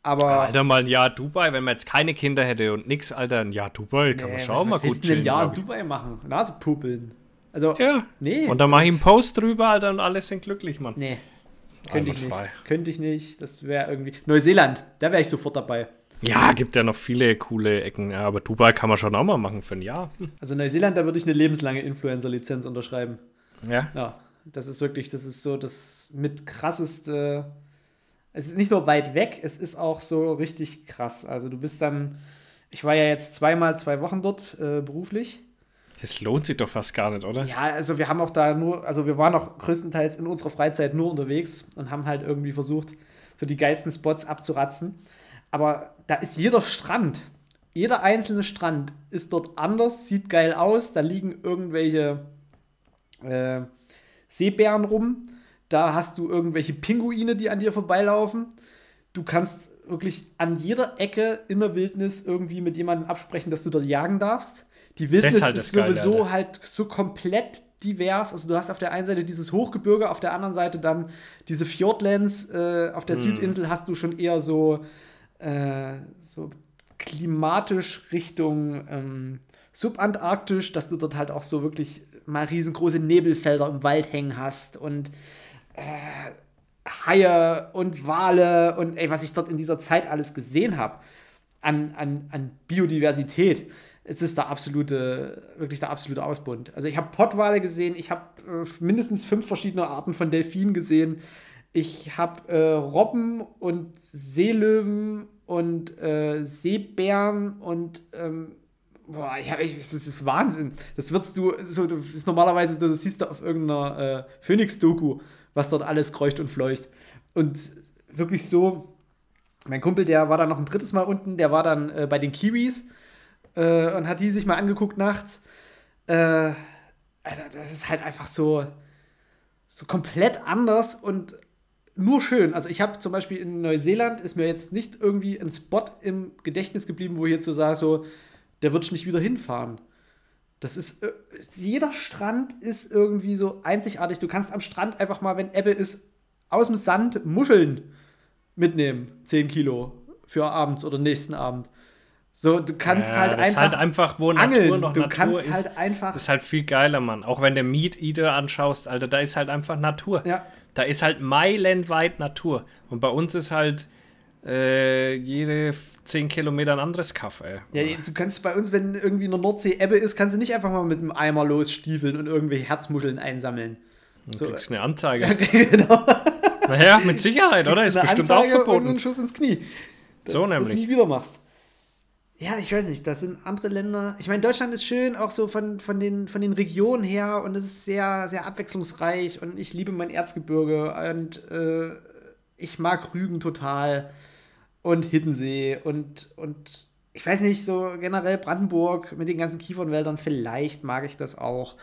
Aber. Alter, mal ein Jahr Dubai, wenn man jetzt keine Kinder hätte und nix, Alter, ein Jahr Dubai, kann nee, man schauen, mal gut chillen. ein Jahr Dubai machen? Nase pupeln. Also, ja. nee. Und dann mache ich einen Post drüber, Alter, und alle sind glücklich, Mann. Nee. Könnte ich nicht. Könnte ich nicht. Das wäre irgendwie. Neuseeland, da wäre ich sofort dabei. Ja, gibt ja noch viele coole Ecken, ja, aber Dubai kann man schon auch mal machen für ein Jahr. Also Neuseeland, da würde ich eine lebenslange Influencer-Lizenz unterschreiben. Ja. Ja, das ist wirklich, das ist so das mit krasseste. Es ist nicht nur weit weg, es ist auch so richtig krass. Also du bist dann, ich war ja jetzt zweimal zwei Wochen dort äh, beruflich. Das lohnt sich doch fast gar nicht, oder? Ja, also wir haben auch da nur, also wir waren auch größtenteils in unserer Freizeit nur unterwegs und haben halt irgendwie versucht, so die geilsten Spots abzuratzen. Aber da ist jeder Strand, jeder einzelne Strand ist dort anders, sieht geil aus. Da liegen irgendwelche äh, Seebären rum. Da hast du irgendwelche Pinguine, die an dir vorbeilaufen. Du kannst wirklich an jeder Ecke in der Wildnis irgendwie mit jemandem absprechen, dass du dort jagen darfst. Die Wildnis ist, halt ist sowieso geil, halt so komplett divers. Also du hast auf der einen Seite dieses Hochgebirge, auf der anderen Seite dann diese Fjordlands. Äh, auf der mm. Südinsel hast du schon eher so, äh, so klimatisch Richtung ähm, subantarktisch, dass du dort halt auch so wirklich mal riesengroße Nebelfelder im Wald hängen hast und Haie und Wale und ey, was ich dort in dieser Zeit alles gesehen habe an, an, an Biodiversität es ist der absolute, wirklich der absolute Ausbund. Also ich habe Pottwale gesehen, ich habe äh, mindestens fünf verschiedene Arten von Delfinen gesehen. Ich habe äh, Robben und Seelöwen und äh, Seebären und ähm, boah, ich ich, das ist Wahnsinn. Das würdest du, so, das ist normalerweise, du, das siehst du auf irgendeiner äh, Phoenix-Doku, was dort alles kreucht und fleucht. Und wirklich so, mein Kumpel, der war dann noch ein drittes Mal unten, der war dann äh, bei den Kiwis äh, und hat die sich mal angeguckt nachts. Äh, also, das ist halt einfach so, so komplett anders und nur schön. Also, ich habe zum Beispiel in Neuseeland ist mir jetzt nicht irgendwie ein Spot im Gedächtnis geblieben, wo ich jetzt so sage, so, der wird nicht wieder hinfahren. Das ist, äh, jeder Strand ist irgendwie so einzigartig. Du kannst am Strand einfach mal, wenn Ebbe ist, aus dem Sand Muscheln mitnehmen. 10 Kilo für abends oder nächsten Abend. So, du kannst ja, halt das einfach. Ist halt einfach, wo angeln. Natur noch du Natur kannst ist. halt einfach. ist halt viel geiler, Mann. Auch wenn der Meat Eater anschaust, Alter, da ist halt einfach Natur. Ja. Da ist halt meilenweit Natur. Und bei uns ist halt äh, jede 10 Kilometer ein anderes Kaff, ey. Ja, du kannst bei uns, wenn irgendwie in der Nordsee Ebbe ist, kannst du nicht einfach mal mit einem Eimer losstiefeln und irgendwelche Herzmuscheln einsammeln. Du so. kriegst eine Anzeige. *laughs* Ja, genau. Naja, mit Sicherheit, oder? Ist bestimmt Anzeige auch verboten. Und einen Schuss ins Knie. Dass so nämlich. Das nie wieder machst ja, ich weiß nicht, das sind andere Länder. Ich meine, Deutschland ist schön, auch so von, von, den, von den Regionen her und es ist sehr, sehr abwechslungsreich und ich liebe mein Erzgebirge und äh, ich mag Rügen total und Hiddensee und, und ich weiß nicht, so generell Brandenburg mit den ganzen Kiefernwäldern, vielleicht mag ich das auch.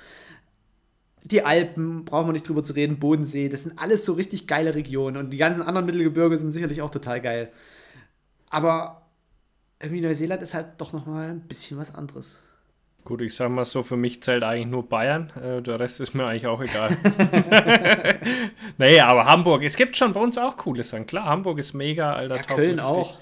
Die Alpen, brauchen wir nicht drüber zu reden, Bodensee, das sind alles so richtig geile Regionen und die ganzen anderen Mittelgebirge sind sicherlich auch total geil. Aber irgendwie Neuseeland ist halt doch nochmal ein bisschen was anderes. Gut, ich sag mal so, für mich zählt eigentlich nur Bayern. Äh, der Rest ist mir eigentlich auch egal. *laughs* nee, aber Hamburg, es gibt schon bei uns auch coole Sachen. Klar, Hamburg ist mega, alter ja, Köln auch.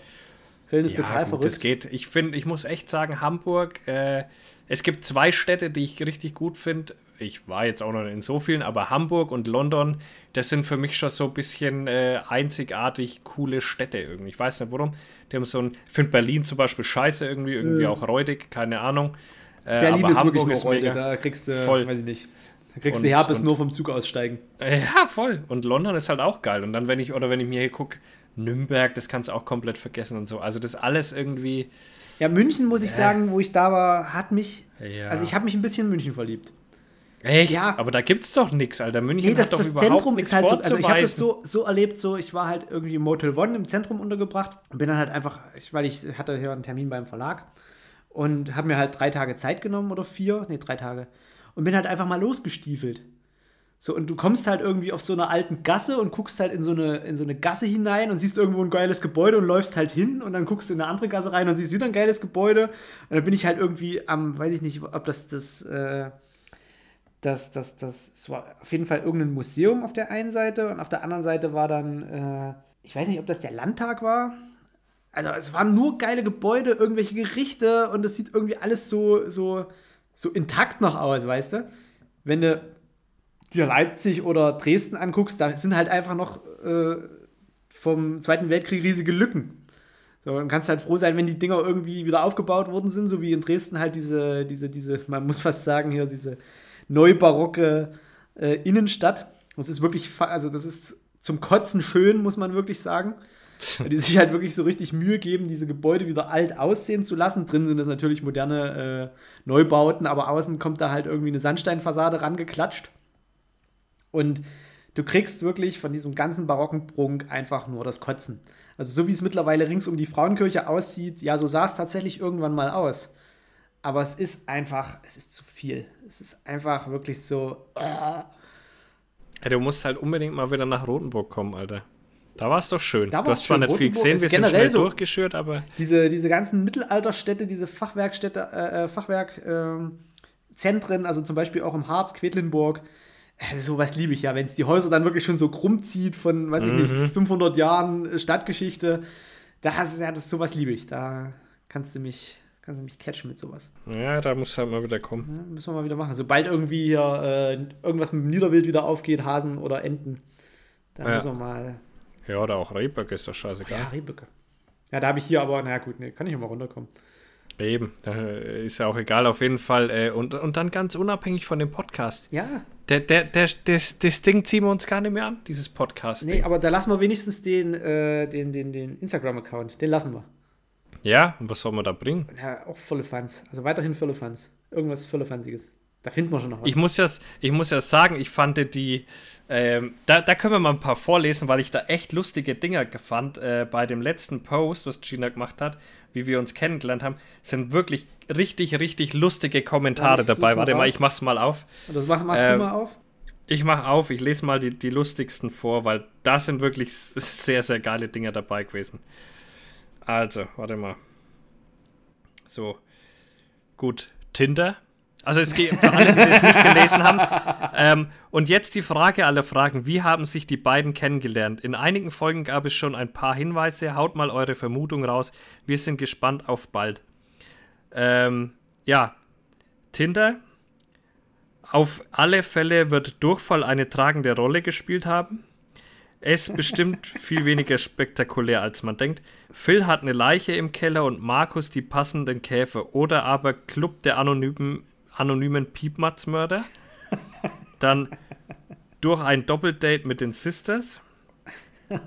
Köln ist ja, total gut, verrückt. Das geht. Ich finde, ich muss echt sagen, Hamburg, äh, es gibt zwei Städte, die ich richtig gut finde ich war jetzt auch noch in so vielen, aber Hamburg und London, das sind für mich schon so ein bisschen äh, einzigartig coole Städte irgendwie. Ich weiß nicht warum. Die haben so ein, ich finde Berlin zum Beispiel scheiße irgendwie, irgendwie mhm. auch räudig, keine Ahnung. Äh, Berlin ist Hamburg wirklich nur räudig, da kriegst du, voll. weiß ich nicht. Da kriegst du Herpes nur vom Zug aussteigen. Ja, voll. Und London ist halt auch geil. Und dann, wenn ich, oder wenn ich mir hier gucke, Nürnberg, das kannst du auch komplett vergessen und so. Also das alles irgendwie. Ja, München, muss ich äh. sagen, wo ich da war, hat mich. Ja. Also ich habe mich ein bisschen in München verliebt. Echt? Ja. Aber da gibt's doch nichts, Alter. München nee, das, hat doch das Zentrum ist halt so, also ich habe das so, so erlebt, so ich war halt irgendwie im Motel One im Zentrum untergebracht und bin dann halt einfach, weil ich hatte hier einen Termin beim Verlag und habe mir halt drei Tage Zeit genommen oder vier, nee, drei Tage und bin halt einfach mal losgestiefelt. So, und du kommst halt irgendwie auf so einer alten Gasse und guckst halt in so, eine, in so eine Gasse hinein und siehst irgendwo ein geiles Gebäude und läufst halt hin und dann guckst du in eine andere Gasse rein und siehst wieder ein geiles Gebäude. Und dann bin ich halt irgendwie am, weiß ich nicht, ob das das, äh, das, das, das, es war auf jeden Fall irgendein Museum auf der einen Seite und auf der anderen Seite war dann, äh, ich weiß nicht, ob das der Landtag war. Also es waren nur geile Gebäude, irgendwelche Gerichte und es sieht irgendwie alles so, so, so intakt noch aus, weißt du? Wenn du dir Leipzig oder Dresden anguckst, da sind halt einfach noch äh, vom Zweiten Weltkrieg riesige Lücken. So, dann kannst du halt froh sein, wenn die Dinger irgendwie wieder aufgebaut worden sind, so wie in Dresden halt diese, diese, diese, man muss fast sagen, hier diese neubarocke äh, Innenstadt. Das ist wirklich, also das ist zum Kotzen schön, muss man wirklich sagen. *laughs* die sich halt wirklich so richtig Mühe geben, diese Gebäude wieder alt aussehen zu lassen. Drin sind das natürlich moderne äh, Neubauten, aber außen kommt da halt irgendwie eine Sandsteinfassade rangeklatscht. Und du kriegst wirklich von diesem ganzen barocken Prunk einfach nur das Kotzen. Also so wie es mittlerweile rings um die Frauenkirche aussieht, ja, so sah es tatsächlich irgendwann mal aus. Aber es ist einfach, es ist zu viel. Es ist einfach wirklich so. Uh. Ja, du musst halt unbedingt mal wieder nach Rotenburg kommen, Alter. Da war es doch schön. Da du hast zwar nicht viel gesehen, wir sind schnell so durchgeschürt, aber. Diese, diese ganzen Mittelalterstädte, diese Fachwerkstädte, äh, äh Fachwerkzentren, äh, also zum Beispiel auch im Harz, Quedlinburg, äh, sowas liebe ich ja, wenn es die Häuser dann wirklich schon so krumm zieht von, weiß ich mhm. nicht, 500 Jahren Stadtgeschichte. Das, ja, das sowas liebe ich. Da kannst du mich kannst du mich catchen mit sowas. Ja, da muss halt mal wieder kommen. Ja, müssen wir mal wieder machen. Sobald irgendwie hier äh, irgendwas mit dem Niederwild wieder aufgeht, Hasen oder Enten, da ja. müssen wir mal ja, oder auch Rehböcke ist doch scheißegal. Ja, Rehböcke. Ja, da habe ich hier aber, naja gut, nee, kann ich immer runterkommen. Eben, da ist ja auch egal, auf jeden Fall. Äh, und, und dann ganz unabhängig von dem Podcast. Ja. Der, der, der, das, das Ding ziehen wir uns gar nicht mehr an, dieses Podcast. Nee, aber da lassen wir wenigstens den, äh, den, den, den Instagram-Account. Den lassen wir. Ja, und was soll man da bringen? Ja, auch volle Fans. Also weiterhin volle Fans. Irgendwas volle Fansiges. Da finden wir schon noch was. Ich muss ja, ich muss ja sagen, ich fand die, ähm, da, da können wir mal ein paar vorlesen, weil ich da echt lustige Dinger fand. Äh, bei dem letzten Post, was Gina gemacht hat, wie wir uns kennengelernt haben, sind wirklich richtig, richtig lustige Kommentare ja, dabei. Warte mal, ich mach's mal auf. Das mach, machst ähm, du mal auf? Ich mach auf, ich lese mal die, die lustigsten vor, weil da sind wirklich sehr, sehr geile Dinger dabei gewesen. Also, warte mal. So. Gut. Tinder also es geht für alle, die das nicht gelesen haben. Ähm, und jetzt die Frage aller Fragen. Wie haben sich die beiden kennengelernt? In einigen Folgen gab es schon ein paar Hinweise. Haut mal eure Vermutung raus. Wir sind gespannt auf bald. Ähm, ja, Tinder. Auf alle Fälle wird Durchfall eine tragende Rolle gespielt haben. Es ist bestimmt *laughs* viel weniger spektakulär, als man denkt. Phil hat eine Leiche im Keller und Markus die passenden Käfer. Oder aber Club der anonymen anonymen Piepmatzmörder. Dann durch ein Doppeldate mit den Sisters. Oh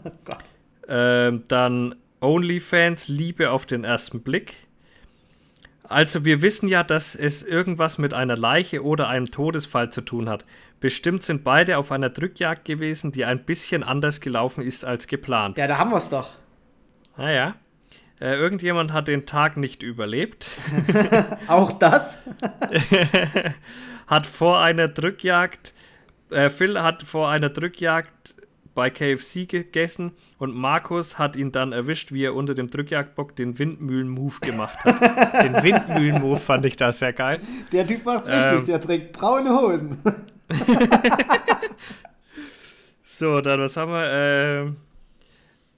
ähm, dann OnlyFans, Liebe auf den ersten Blick. Also wir wissen ja, dass es irgendwas mit einer Leiche oder einem Todesfall zu tun hat. Bestimmt sind beide auf einer Drückjagd gewesen, die ein bisschen anders gelaufen ist als geplant. Ja, da haben wir es doch. Naja. Äh, irgendjemand hat den Tag nicht überlebt. *laughs* *laughs* Auch das? *laughs* hat vor einer Drückjagd, äh, Phil hat vor einer Drückjagd bei KFC gegessen und Markus hat ihn dann erwischt, wie er unter dem Drückjagdbock den Windmühlen-Move gemacht hat. den Windmühlen-Move fand ich da sehr geil. Der Typ macht's ähm, richtig, der trägt braune Hosen. so, dann was haben wir? Äh,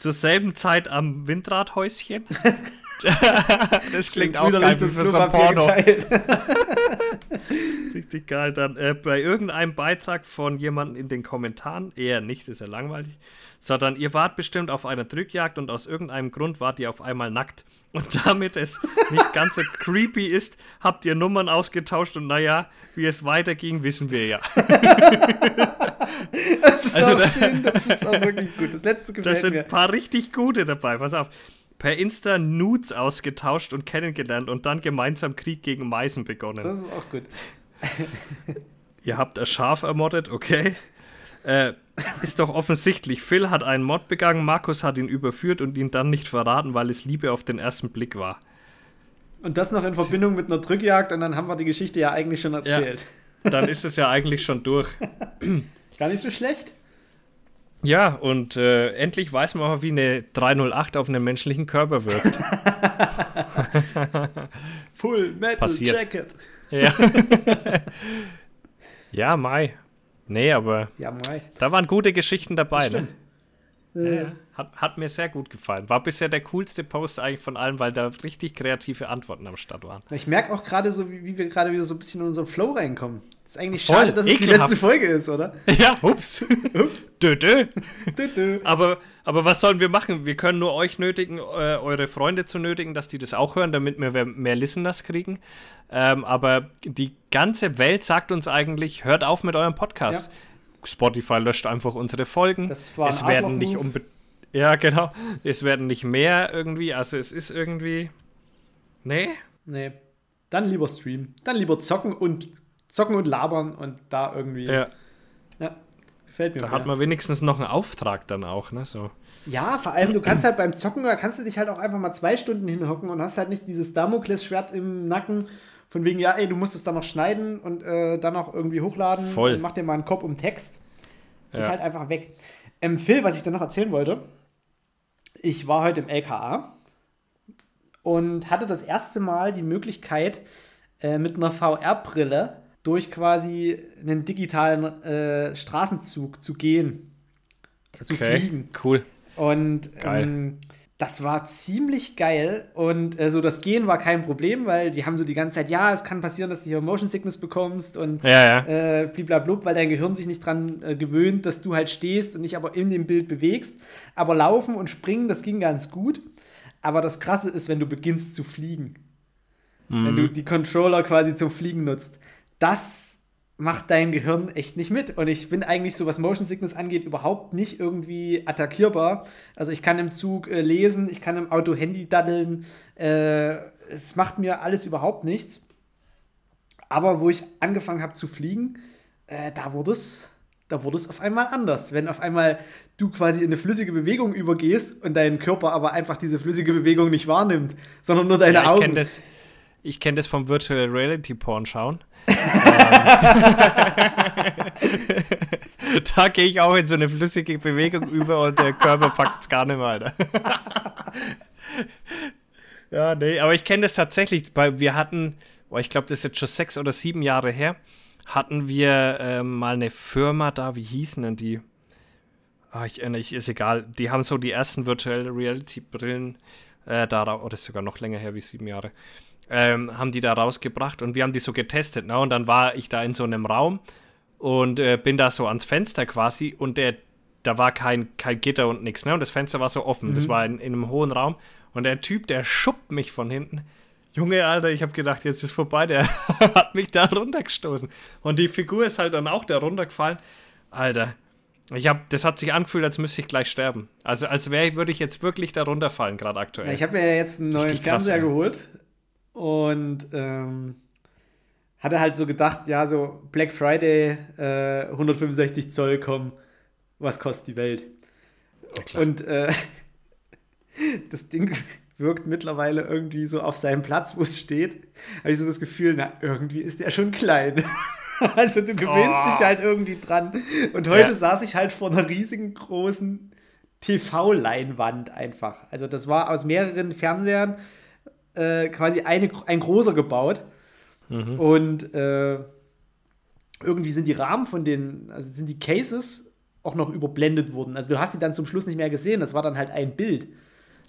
zur selben Zeit am Windradhäuschen. *laughs* das klingt auch geil für so ein Porno. *laughs* Richtig geil. Dann äh, bei irgendeinem Beitrag von jemandem in den Kommentaren, eher nicht, ist ja langweilig, sondern ihr wart bestimmt auf einer Drückjagd und aus irgendeinem Grund wart ihr auf einmal nackt. Und damit es nicht ganz so creepy ist, habt ihr Nummern ausgetauscht und naja, wie es weiterging, wissen wir ja. *laughs* *laughs* das ist also, auch schön, *laughs* das ist auch wirklich gut. Das letzte gefällt Da sind ein paar richtig gute dabei, pass auf. Per Insta Nudes ausgetauscht und kennengelernt und dann gemeinsam Krieg gegen Meisen begonnen. Das ist auch gut. *laughs* Ihr habt ein Schaf ermordet, okay. Äh, ist doch offensichtlich. Phil hat einen Mord begangen, Markus hat ihn überführt und ihn dann nicht verraten, weil es Liebe auf den ersten Blick war. Und das noch in Verbindung mit einer Drückjagd und dann haben wir die Geschichte ja eigentlich schon erzählt. Ja, dann ist es ja eigentlich schon durch. Gar nicht so schlecht. Ja, und äh, endlich weiß man auch, wie eine 308 auf einen menschlichen Körper wirkt. *laughs* *laughs* Full Metal Passiert. Jacket. Ja. *laughs* ja, Mai. Nee, aber ja, Mai. da waren gute Geschichten dabei, ne? Ja, hat, hat, mir sehr gut gefallen. War bisher der coolste Post eigentlich von allen, weil da richtig kreative Antworten am Start waren. Ich merke auch gerade so, wie, wie wir gerade wieder so ein bisschen in unseren Flow reinkommen. Ist eigentlich Voll, schade, dass ekelhaft. es die letzte Folge ist, oder? *laughs* Ja, ups. ups. dö, dö. dö, dö. Aber, aber was sollen wir machen? Wir können nur euch nötigen, äh, eure Freunde zu nötigen, dass die das auch hören, damit wir mehr Listeners kriegen. Ähm, aber die ganze Welt sagt uns eigentlich, hört auf mit eurem Podcast. Ja Spotify löscht einfach unsere Folgen. Das war es werden nicht unbedingt. Ja, genau. Es werden nicht mehr irgendwie. Also es ist irgendwie. Nee? Nee. Dann lieber streamen. Dann lieber zocken und zocken und labern und da irgendwie. Ja. Ja. Gefällt mir. Da hat man wenigstens noch einen Auftrag dann auch, ne? So. Ja, vor allem, du kannst halt beim Zocken, da kannst du dich halt auch einfach mal zwei Stunden hinhocken und hast halt nicht dieses Damoklesschwert im Nacken von wegen, ja, ey, du musst es dann noch schneiden und äh, dann noch irgendwie hochladen. Voll. Und mach dir mal einen Kopf um Text. Ja. Ist halt einfach weg. Ähm, Phil, was ich dann noch erzählen wollte, ich war heute im LKA und hatte das erste Mal die Möglichkeit, äh, mit einer VR-Brille durch quasi einen digitalen äh, Straßenzug zu gehen. Okay, zu fliegen. Cool. Und ähm, das war ziemlich geil und äh, so das Gehen war kein Problem, weil die haben so die ganze Zeit, ja, es kann passieren, dass du hier Motion Sickness bekommst und ja, ja. Äh, bliblablub, weil dein Gehirn sich nicht dran äh, gewöhnt, dass du halt stehst und dich aber in dem Bild bewegst. Aber laufen und springen, das ging ganz gut. Aber das Krasse ist, wenn du beginnst zu fliegen. Mhm. Wenn du die Controller quasi zum Fliegen nutzt. Das macht dein Gehirn echt nicht mit. Und ich bin eigentlich so, was Motion Sickness angeht, überhaupt nicht irgendwie attackierbar. Also ich kann im Zug äh, lesen, ich kann im Auto Handy daddeln. Äh, es macht mir alles überhaupt nichts. Aber wo ich angefangen habe zu fliegen, äh, da wurde es da wurde es auf einmal anders. Wenn auf einmal du quasi in eine flüssige Bewegung übergehst und dein Körper aber einfach diese flüssige Bewegung nicht wahrnimmt, sondern nur deine ja, ich Augen. Das, ich kenne das vom Virtual Reality Porn schauen. *laughs* da gehe ich auch in so eine flüssige Bewegung über und der Körper packt es gar nicht mehr, Alter. *laughs* ja, nee, aber ich kenne das tatsächlich. Weil wir hatten, oh, ich glaube, das ist jetzt schon sechs oder sieben Jahre her, hatten wir äh, mal eine Firma da, wie hießen denn die? Ah, ich erinnere mich, ist egal. Die haben so die ersten Virtual Reality Brillen äh, da, oder ist sogar noch länger her wie sieben Jahre ähm, haben die da rausgebracht und wir haben die so getestet. Ne? Und dann war ich da in so einem Raum und äh, bin da so ans Fenster quasi und der, da war kein, kein Gitter und nichts. Ne? Und das Fenster war so offen. Mhm. Das war in, in einem hohen Raum. Und der Typ, der schuppt mich von hinten. Junge, Alter, ich habe gedacht, jetzt ist vorbei. Der *laughs* hat mich da runtergestoßen. Und die Figur ist halt dann auch da runtergefallen. Alter, ich hab, das hat sich angefühlt, als müsste ich gleich sterben. Also als wäre würde ich jetzt wirklich da runterfallen, gerade aktuell. Ja, ich habe mir ja jetzt einen neuen Richtig Fernseher krass, geholt. Und ähm, hatte halt so gedacht, ja, so Black Friday, äh, 165 Zoll kommen, was kostet die Welt? Ja, und äh, *laughs* das Ding wirkt mittlerweile irgendwie so auf seinem Platz, wo es steht. Habe ich so das Gefühl, na, irgendwie ist der schon klein. *laughs* also du gewöhnst oh. dich halt irgendwie dran. Und heute ja. saß ich halt vor einer riesigen großen TV-Leinwand einfach. Also das war aus mehreren Fernsehern äh, quasi eine, ein großer gebaut. Mhm. Und äh, irgendwie sind die Rahmen von den, also sind die Cases auch noch überblendet worden. Also du hast die dann zum Schluss nicht mehr gesehen. Das war dann halt ein Bild.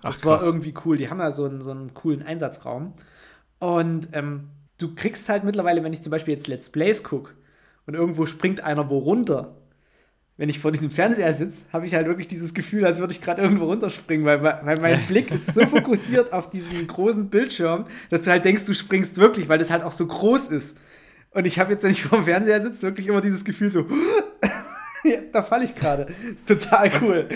Das Ach, war irgendwie cool. Die haben ja so einen, so einen coolen Einsatzraum. Und ähm, du kriegst halt mittlerweile, wenn ich zum Beispiel jetzt Let's Plays gucke und irgendwo springt einer wo runter, wenn ich vor diesem Fernseher sitze, habe ich halt wirklich dieses Gefühl, als würde ich gerade irgendwo runterspringen, weil, weil mein *laughs* Blick ist so fokussiert auf diesen großen Bildschirm, dass du halt denkst, du springst wirklich, weil das halt auch so groß ist. Und ich habe jetzt, wenn ich vor dem Fernseher sitze, wirklich immer dieses Gefühl so, *laughs* ja, da falle ich gerade. Ist total cool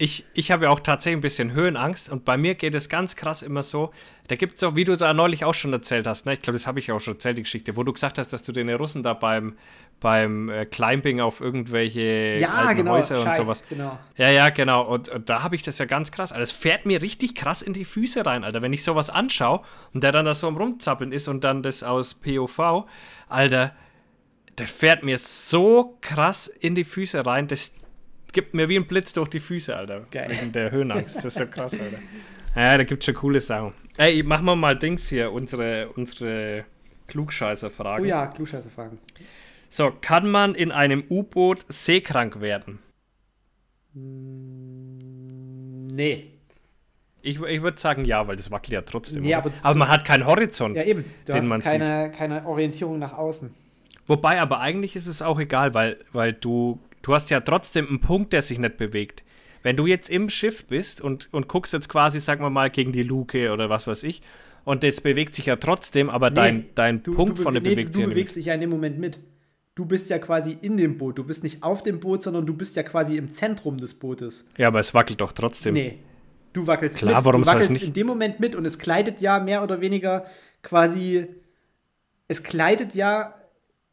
ich, ich habe ja auch tatsächlich ein bisschen Höhenangst und bei mir geht es ganz krass immer so. Da gibt es auch, wie du da neulich auch schon erzählt hast, ne? ich glaube, das habe ich auch schon erzählt, die Geschichte, wo du gesagt hast, dass du den Russen da beim, beim äh, Climbing auf irgendwelche ja, genau, Häuser Schei, und sowas. Genau. Ja, ja, genau. Und, und da habe ich das ja ganz krass. Also, es fährt mir richtig krass in die Füße rein, Alter. Wenn ich sowas anschaue und der dann da so am Rumzappeln ist und dann das aus POV, Alter, das fährt mir so krass in die Füße rein. Das gibt mir wie ein Blitz durch die Füße, Alter. Geil. Wegen der Höhenangst. Das ist so krass, Alter. *laughs* Ja, da gibt es schon coole Sachen. Ey, machen wir mal Dings hier, unsere, unsere Klugscheißer-Fragen. Oh ja, Klugscheißer-Fragen. So, kann man in einem U-Boot seekrank werden? Hm. Nee. Ich, ich würde sagen ja, weil das wackelt ja trotzdem. Nee, aber, aber man hat keinen Horizont. Ja, eben. Du den hast man keine, sieht. keine Orientierung nach außen. Wobei, aber eigentlich ist es auch egal, weil, weil du, du hast ja trotzdem einen Punkt, der sich nicht bewegt. Wenn du jetzt im Schiff bist und, und guckst jetzt quasi, sagen wir mal, gegen die Luke oder was weiß ich, und das bewegt sich ja trotzdem, aber nee, dein, dein du, Punkt du von der nee, bewegt sich ja Du bewegst dich ja in dem Moment mit. Du bist ja quasi in dem Boot. Du bist nicht auf dem Boot, sondern du bist ja quasi im Zentrum des Bootes. Ja, aber es wackelt doch trotzdem. Nee. Du wackelst Klar, mit. warum du wackelst nicht? in dem Moment mit und es kleidet ja mehr oder weniger quasi. Es kleidet ja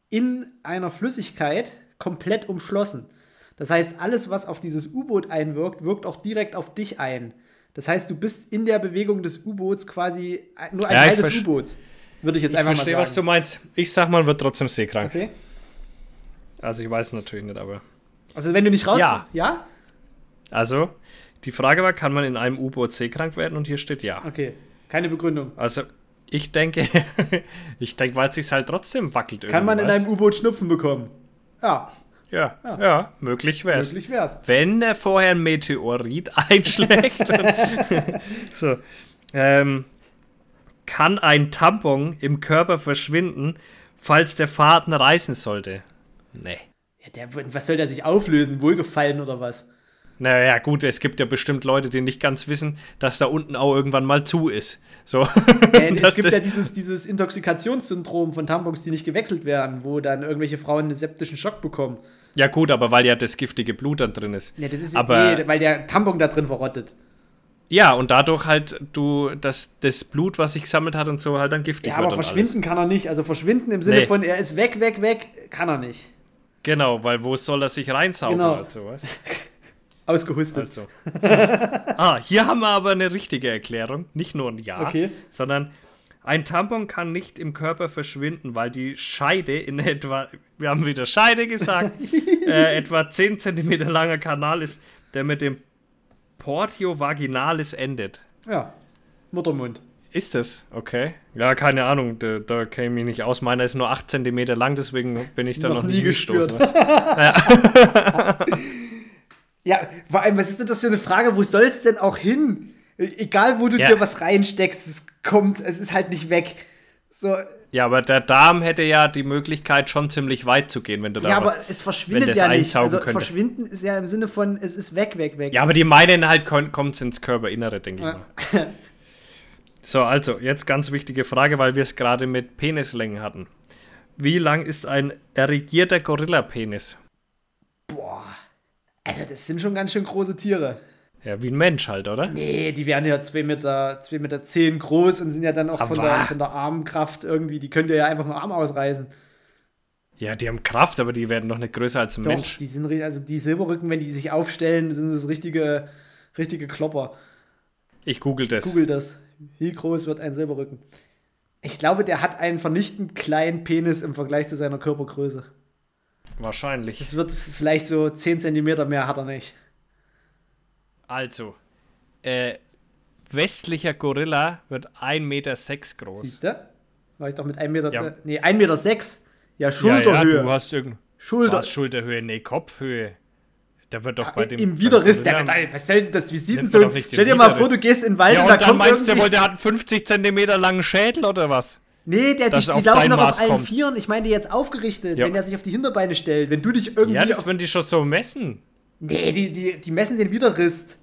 in einer Flüssigkeit komplett umschlossen. Das heißt, alles, was auf dieses U-Boot einwirkt, wirkt auch direkt auf dich ein. Das heißt, du bist in der Bewegung des U-Boots quasi nur ein ja, Teil des U-Boots. Würde ich jetzt ich einfach verstehe, mal sagen. was du meinst. Ich sag mal, wird trotzdem seekrank. Okay. Also ich weiß natürlich nicht, aber. Also wenn du nicht raus. Ja. Ja? Also, die Frage war, kann man in einem U-Boot seekrank werden? Und hier steht ja. Okay. Keine Begründung. Also, ich denke, *laughs* ich denke, weil es sich halt trotzdem wackelt. Kann man in einem U-Boot Schnupfen bekommen? Ja. Ja, ja, ja, möglich wär's. Möglich wär's. Wenn er vorher ein Meteorit *laughs* einschlägt. *laughs* so. Ähm, kann ein Tampon im Körper verschwinden, falls der Faden reißen sollte? Nee. Ja, der, was soll der sich auflösen? Wohlgefallen oder was? Naja, gut, es gibt ja bestimmt Leute, die nicht ganz wissen, dass da unten auch irgendwann mal zu ist. So. Äh, *laughs* es gibt ja dieses, dieses Intoxikationssyndrom von Tampons, die nicht gewechselt werden, wo dann irgendwelche Frauen einen septischen Schock bekommen. Ja, gut, aber weil ja das giftige Blut dann drin ist. Ja, das ist aber, nee, weil der Tampon da drin verrottet. Ja, und dadurch halt du das, das Blut, was sich gesammelt hat und so, halt dann giftig ja, wird. Ja, aber verschwinden alles. kann er nicht. Also verschwinden im Sinne nee. von, er ist weg, weg, weg, kann er nicht. Genau, weil wo soll er sich reinsaugen genau. oder sowas? *laughs* Ausgehustet. Also. *laughs* ah, hier haben wir aber eine richtige Erklärung. Nicht nur ein Ja, okay. sondern ein Tampon kann nicht im Körper verschwinden, weil die Scheide in etwa, wir haben wieder Scheide gesagt, *laughs* äh, etwa 10 cm langer Kanal ist, der mit dem Portio vaginalis endet. Ja, Muttermund. Ist das? Okay. Ja, keine Ahnung, da, da käme ich nicht aus. Meiner ist nur 8 cm lang, deswegen bin ich da noch, noch nie gestoßen. *laughs* ja. Ja, vor allem, was ist denn das für eine Frage? Wo soll es denn auch hin? Egal, wo du ja. dir was reinsteckst, es kommt, es ist halt nicht weg. So. Ja, aber der Darm hätte ja die Möglichkeit, schon ziemlich weit zu gehen, wenn du da Ja, was, aber es verschwindet ja nicht. Also könnte. verschwinden ist ja im Sinne von, es ist weg, weg, weg. Ja, aber die meinen halt, kommt es ins Körperinnere, denke ich mal. so, also, jetzt ganz wichtige Frage, weil wir es gerade mit Penislängen hatten. Wie lang ist ein erigierter Gorilla-Penis? Boah. Alter, das sind schon ganz schön große Tiere. Ja, wie ein Mensch halt, oder? Nee, die werden ja 2 Meter, zwei Meter zehn groß und sind ja dann auch von der, von der Armkraft irgendwie, die könnt ihr ja einfach einen Arm ausreißen. Ja, die haben Kraft, aber die werden noch nicht größer als ein Doch, Mensch. Die sind also die Silberrücken, wenn die sich aufstellen, sind das richtige, richtige Klopper. Ich google das. Google das. Wie groß wird ein Silberrücken? Ich glaube, der hat einen vernichtend kleinen Penis im Vergleich zu seiner Körpergröße. Wahrscheinlich. Es wird vielleicht so 10 cm mehr hat er nicht. Also, äh, westlicher Gorilla wird 1,6 Meter sechs groß. Siehst du? War ich doch mit 1 Meter. Ja. Nee, 1,6 Meter. Sechs. Ja, Schulterhöhe. Ja, ja, du hast irgend. Schulter. Schulterhöhe, nee, Kopfhöhe. Da wird doch bei dem. Im Widerriss, der, der, was soll denn das? Wie sieht denn so? Stell dir mal vor, du gehst in den Wald ja, und, und da dann kommt meinst du wohl, der hat einen 50 Zentimeter langen Schädel oder was? Nee, der, die, die laufen noch auf allen kommt. Vieren. Ich meine jetzt aufgerichtet, ja. wenn er sich auf die Hinterbeine stellt. Wenn du dich irgendwie. Ja, das würden die schon so messen. Nee, die, die, die messen den Widerriss.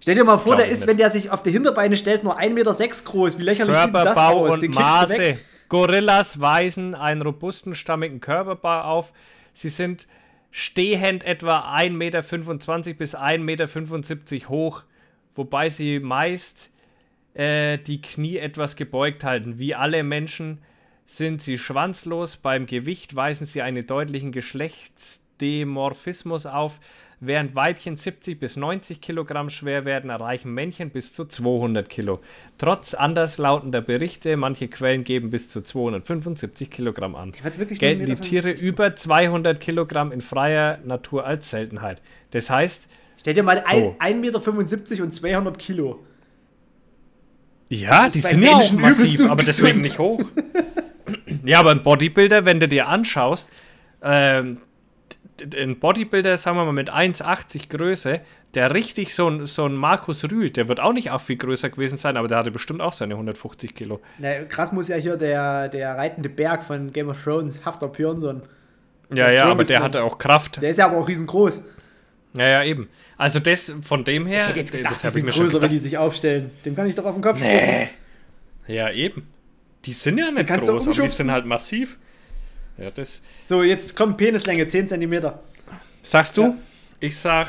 Stell dir mal vor, der ist, nicht. wenn der sich auf die Hinterbeine stellt, nur 1,6 Meter groß. Wie lächerlich sieht das aus? Und Den Maße. Gorillas weisen einen robusten, stammigen Körperbau auf. Sie sind stehend etwa 1,25 Meter bis 1,75 Meter hoch, wobei sie meist äh, die Knie etwas gebeugt halten. Wie alle Menschen sind sie schwanzlos. Beim Gewicht weisen sie einen deutlichen Geschlechtsdemorphismus auf. Während Weibchen 70 bis 90 Kilogramm schwer werden, erreichen Männchen bis zu 200 Kilo. Trotz anderslautender Berichte, manche Quellen geben bis zu 275 Kilogramm an. Gelten die Tiere über 200 Kilogramm in freier Natur als Seltenheit. Das heißt. Stell dir mal so. 1,75 Meter und 200 Kilo. Ja, die sind ja auch massiv, aber deswegen nicht hoch. *clears throat* ja, aber ein Bodybuilder, wenn du dir anschaust, ähm, ein Bodybuilder, sagen wir mal mit 1,80 Größe, der richtig so ein, so ein Markus Rühl, der wird auch nicht auch viel größer gewesen sein, aber der hatte bestimmt auch seine 150 Kilo. Na, krass muss ja hier der, der reitende Berg von Game of Thrones, Haftor Björnsson. Ja, ja, aber der hatte auch Kraft. Der ist ja aber auch riesengroß. Ja, ja, eben. Also das von dem her, ich hätte gedacht, das habe ich mir größer, schon gedacht. wenn die sich aufstellen. Dem kann ich doch auf den Kopf nee. Ja, eben. Die sind ja nicht groß, aber die sind halt massiv. Ja, das. So, jetzt kommt Penislänge 10 cm. Sagst du? Ja. Ich sag.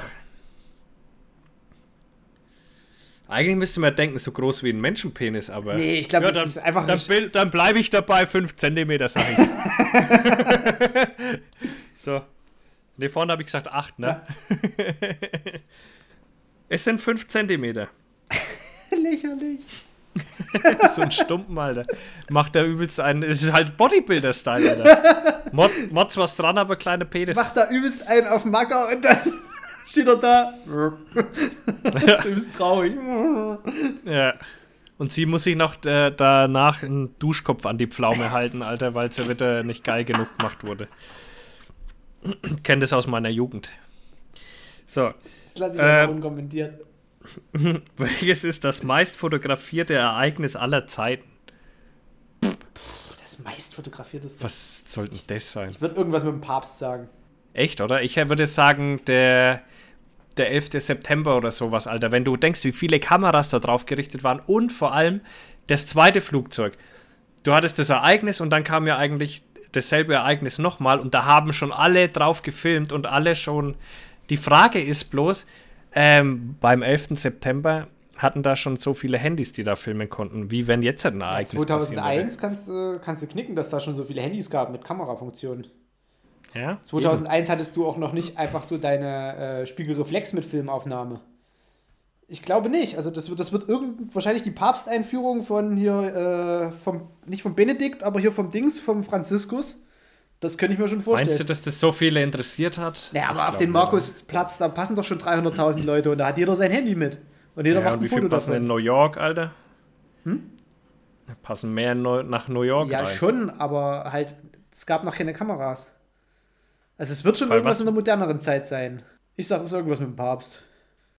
Eigentlich müsste man denken, so groß wie ein Menschenpenis, aber. Nee, ich glaube, ja, das ist einfach. Dann, dann bleibe ich dabei, 5 cm, sag ich. *laughs* so. Ne, vorne habe ich gesagt 8, ne? Ja. *laughs* es sind 5 cm. *laughs* Lächerlich. *laughs* so ein Stumpen, Alter. Macht der übelst einen. Es ist halt Bodybuilder-Style, Alter. Mod, Mods was dran, aber kleine Penis. Macht da übelst einen auf Macker und dann steht er da. ja. übelst traurig. ja. Und sie muss sich noch äh, danach einen Duschkopf an die Pflaume halten, Alter, weil sie wieder nicht geil genug gemacht wurde. *clears throat* Kenne das aus meiner Jugend. So. Das lasse ich äh, unkommentiert. *laughs* Welches ist das meist fotografierte Ereignis aller Zeiten? Das meist fotografierteste. Was sollte das sein? Ich würde irgendwas mit dem Papst sagen. Echt, oder? Ich würde sagen, der, der 11. September oder sowas, Alter. Wenn du denkst, wie viele Kameras da drauf gerichtet waren und vor allem das zweite Flugzeug. Du hattest das Ereignis und dann kam ja eigentlich dasselbe Ereignis nochmal und da haben schon alle drauf gefilmt und alle schon. Die Frage ist bloß, ähm, beim 11. September hatten da schon so viele Handys, die da filmen konnten, wie wenn jetzt ein Ereignis ja, 2001 kannst, äh, kannst du knicken, dass da schon so viele Handys gab mit Kamerafunktionen. Ja, 2001 eben. hattest du auch noch nicht einfach so deine äh, Spiegelreflex mit Filmaufnahme. Ich glaube nicht. Also das wird, das wird irgend, wahrscheinlich die Papsteinführung von hier, äh, vom, nicht vom Benedikt, aber hier vom Dings, vom Franziskus. Das könnte ich mir schon vorstellen. Meinst du, dass das so viele interessiert hat? Naja, aber ich auf den Markusplatz, da passen doch schon 300.000 Leute und da hat jeder sein Handy mit. Und jeder ja, macht ein und wie Foto passen davon. in New York, Alter? Hm? Passen mehr nach New York Ja, rein. schon, aber halt, es gab noch keine Kameras. Also es wird schon Weil irgendwas was? in der moderneren Zeit sein. Ich sage, es ist irgendwas mit dem Papst.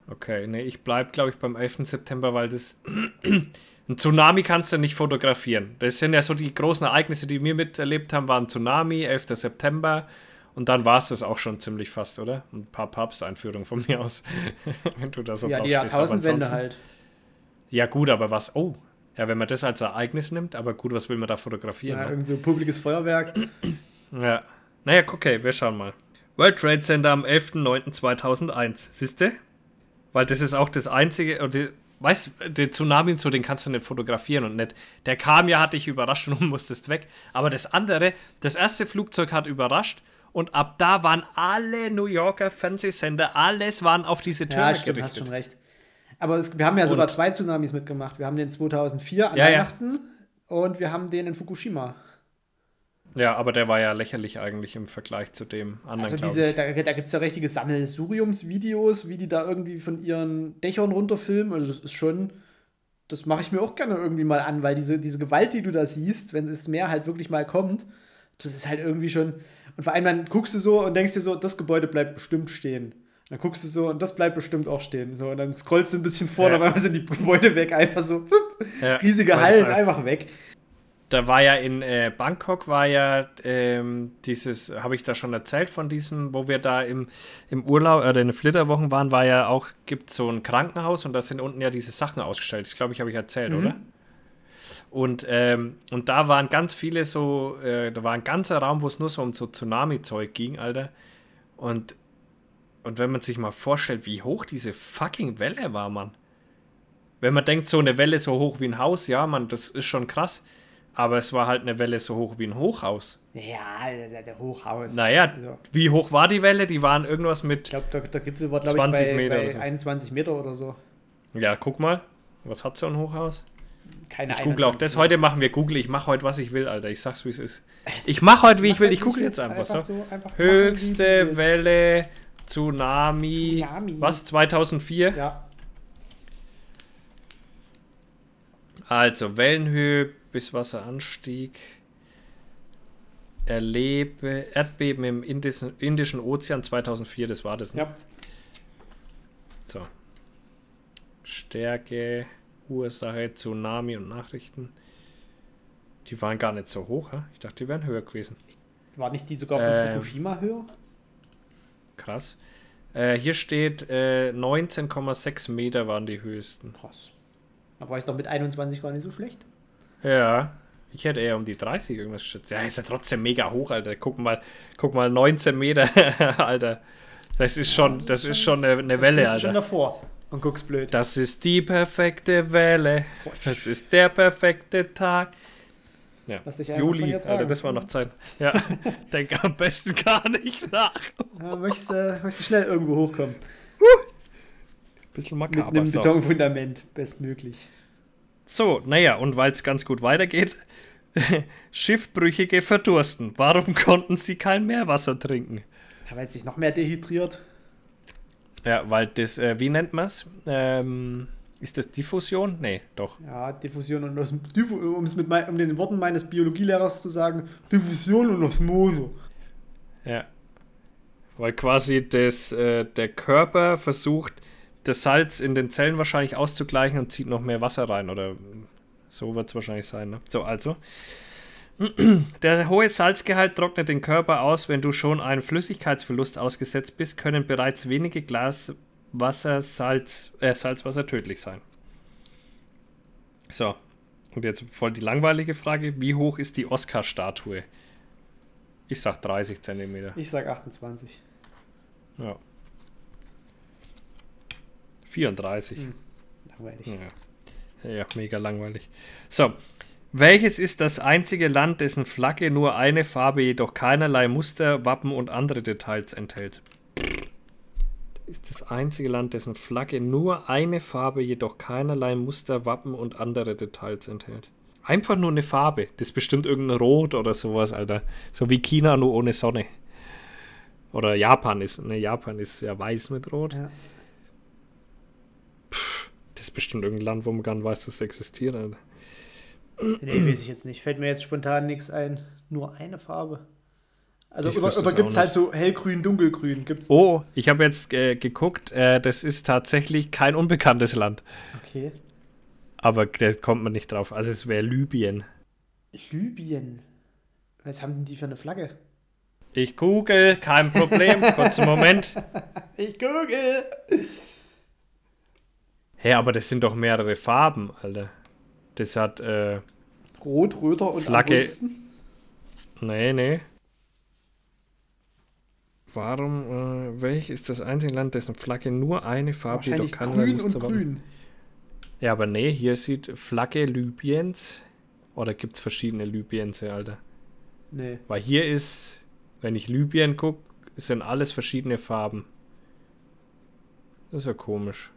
Okay, nee, ich bleibe, glaube ich, beim 11. September, weil das *clears throat* ein Tsunami kannst du nicht fotografieren. Das sind ja so die großen Ereignisse, die wir miterlebt haben, waren Tsunami, 11. September. Und dann war es das auch schon ziemlich fast, oder? Ein paar Papsteinführungen von *laughs* mir aus. *laughs* wenn du da so Ja, die Jahrtausendwende halt. Ja, gut, aber was? Oh, ja, wenn man das als Ereignis nimmt, aber gut, was will man da fotografieren? Ja, ne? irgendwie so publikes Feuerwerk. *clears throat* ja. Naja, okay, wir schauen mal. World Trade Center am 11.09.2001. Siehst du? Weil das ist auch das einzige, oder weißt du, den Tsunami und so, den kannst du nicht fotografieren und nicht. Der kam ja, hat dich überrascht und du *laughs* musstest weg. Aber das andere, das erste Flugzeug hat überrascht und ab da waren alle New Yorker Fernsehsender, alles waren auf diese Türme ja, stimmt, gerichtet. hast schon recht. Aber es, wir haben ja und sogar zwei Tsunamis mitgemacht. Wir haben den 2004 an ja, Weihnachten ja. und wir haben den in Fukushima. Ja, aber der war ja lächerlich eigentlich im Vergleich zu dem anderen. Also diese, da, da gibt es ja richtige Sammelsuriums-Videos, wie die da irgendwie von ihren Dächern runterfilmen. Also das ist schon, das mache ich mir auch gerne irgendwie mal an, weil diese, diese Gewalt, die du da siehst, wenn das Meer halt wirklich mal kommt, das ist halt irgendwie schon. Und vor allem dann guckst du so und denkst dir so, das Gebäude bleibt bestimmt stehen. Dann guckst du so und das bleibt bestimmt auch stehen. So, und dann scrollst du ein bisschen vor, ja. dann sind die Gebäude weg, einfach so, *laughs* ja, riesige Hallen einfach weg da war ja in äh, Bangkok war ja ähm, dieses, habe ich da schon erzählt von diesem, wo wir da im, im Urlaub oder in den Flitterwochen waren, war ja auch, gibt so ein Krankenhaus und da sind unten ja diese Sachen ausgestellt. Ich glaube, ich habe ich erzählt, mhm. oder? Und, ähm, und da waren ganz viele so, äh, da war ein ganzer Raum, wo es nur so um so Tsunami-Zeug ging, Alter. Und, und wenn man sich mal vorstellt, wie hoch diese fucking Welle war, Mann. Wenn man denkt, so eine Welle so hoch wie ein Haus, ja, Mann, das ist schon krass. Aber es war halt eine Welle so hoch wie ein Hochhaus. Ja, der, Hochhaus. Naja, also. wie hoch war die Welle? Die waren irgendwas mit. Ich glaube, der, der Gipfel war, glaube ich, bei, Meter bei so. 21 Meter oder so. Ja, guck mal. Was hat so ein Hochhaus? Keine Ich google auch das. Heute machen wir Google. Ich mache heute, was ich will, Alter. Ich sag's, wie es ist. Ich mache heute, wie ich will. Ich google jetzt einfach, einfach so. so einfach Höchste machen, Welle, Tsunami. Tsunami. Was? 2004? Ja. Also, Wellenhöhe bis Wasseranstieg. Erlebe Erdbeben im Indischen, Indischen Ozean 2004, das war das. Ne? Ja. So. Stärke, Ursache, Tsunami und Nachrichten. Die waren gar nicht so hoch, ha? Ich dachte, die wären höher gewesen. War nicht die sogar von ähm, Fukushima höher? Krass. Äh, hier steht äh, 19,6 Meter waren die höchsten. Krass. Da war ich doch mit 21 gar nicht so schlecht. Ja, ich hätte eher um die 30 irgendwas geschätzt. Ja, ist ja trotzdem mega hoch, Alter. Guck mal, guck mal 19 Meter, *laughs* Alter. Das ist schon, ja, das, das ist schon eine, eine Welle, Alter. schon davor und guckst blöd. Das ist die perfekte Welle. Das ist der perfekte Tag. Ja. Juli, Alter, das war noch Zeit. Ja, *laughs* denk am besten gar nicht nach. Ja, möchtest, du, möchtest du schnell irgendwo hochkommen? Bisschen makaber. Mit einem Betonfundament, bestmöglich. So, naja, und weil es ganz gut weitergeht, *laughs* Schiffbrüchige verdursten. Warum *laughs* konnten sie kein Meerwasser trinken? Ja, weil es sich noch mehr dehydriert. Ja, weil das, äh, wie nennt man es? Ähm, ist das Diffusion? Nee, doch. Ja, Diffusion und Osmose, um es mit mein, um den Worten meines Biologielehrers zu sagen, Diffusion und Osmose. Ja. Weil quasi das, äh, der Körper versucht, das Salz in den Zellen wahrscheinlich auszugleichen und zieht noch mehr Wasser rein. Oder so wird es wahrscheinlich sein. Ne? So, also. *clears throat* Der hohe Salzgehalt trocknet den Körper aus. Wenn du schon einem Flüssigkeitsverlust ausgesetzt bist, können bereits wenige Glas Wasser, Salz, äh, Salzwasser tödlich sein. So. Und jetzt voll die langweilige Frage: Wie hoch ist die Oscar-Statue? Ich sag 30 Zentimeter. Ich sag 28. Ja. 34. Hm, langweilig. Ja. ja, mega langweilig. So. Welches ist das einzige Land, dessen Flagge nur eine Farbe, jedoch keinerlei Muster, Wappen und andere Details enthält? Ist das einzige Land, dessen Flagge nur eine Farbe, jedoch keinerlei Muster, Wappen und andere Details enthält? Einfach nur eine Farbe. Das ist bestimmt irgendein Rot oder sowas, Alter. So wie China, nur ohne Sonne. Oder Japan ist, ne, Japan ist ja weiß mit Rot. Ja. Das ist bestimmt irgendein Land, wo man gar nicht weiß, dass es existiert. Alter. Nee, weiß ich jetzt nicht. Fällt mir jetzt spontan nichts ein. Nur eine Farbe. Also ich gibt es halt so hellgrün, dunkelgrün? Gibt's oh, ich habe jetzt äh, geguckt, äh, das ist tatsächlich kein unbekanntes Land. Okay. Aber da kommt man nicht drauf. Also es wäre Libyen. Libyen? Was haben denn die für eine Flagge? Ich google, kein Problem. Kurzen Moment. *laughs* Ich google. Hä, hey, aber das sind doch mehrere Farben, Alter. Das hat äh, Rot, Röter und Flagge. Nee, nee. Warum, äh, welch ist das einzige Land, dessen Flagge nur eine Farbe jedoch kann grün und grün. Ja, aber nee, hier sieht Flagge Libyens. Oder gibt es verschiedene Libyens, Alter? Nee. Weil hier ist, wenn ich Libyen gucke, sind alles verschiedene Farben. Das ist ja komisch.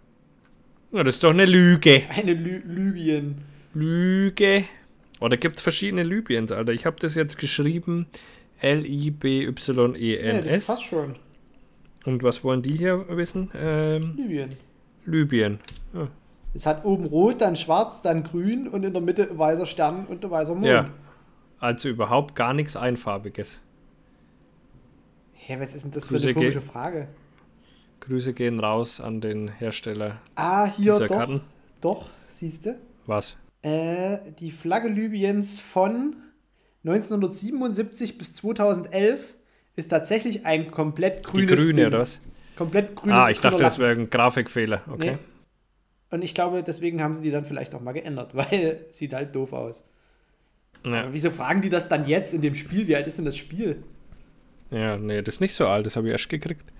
Ja, das ist doch eine Lüge. Eine Lü Libyen. Lüge. Oder gibt es verschiedene Libyens, Alter? Ich habe das jetzt geschrieben. L-I-B-Y-E-N-S. Ja, das passt schon. Und was wollen die hier wissen? Ähm, Libyen. Libyen. Ja. Es hat oben rot, dann schwarz, dann grün und in der Mitte weißer Stern und ein weißer Mond. Ja. Also überhaupt gar nichts Einfarbiges. Hä, was ist denn das Grüße für eine komische Frage? Grüße gehen raus an den Hersteller. Ah, hier doch. Karten. Doch, siehst du? Was? Äh, die Flagge Libyens von 1977 bis 2011 ist tatsächlich ein komplett grünes. Die grüne, Ding. oder was? Komplett grünes. Ah, ich dachte, das wäre ein Grafikfehler. Okay. Nee. Und ich glaube, deswegen haben sie die dann vielleicht auch mal geändert, *laughs* weil sieht halt doof aus. Ja. Aber wieso fragen die das dann jetzt in dem Spiel? Wie alt ist denn das Spiel? Ja, nee, das ist nicht so alt, das habe ich erst gekriegt.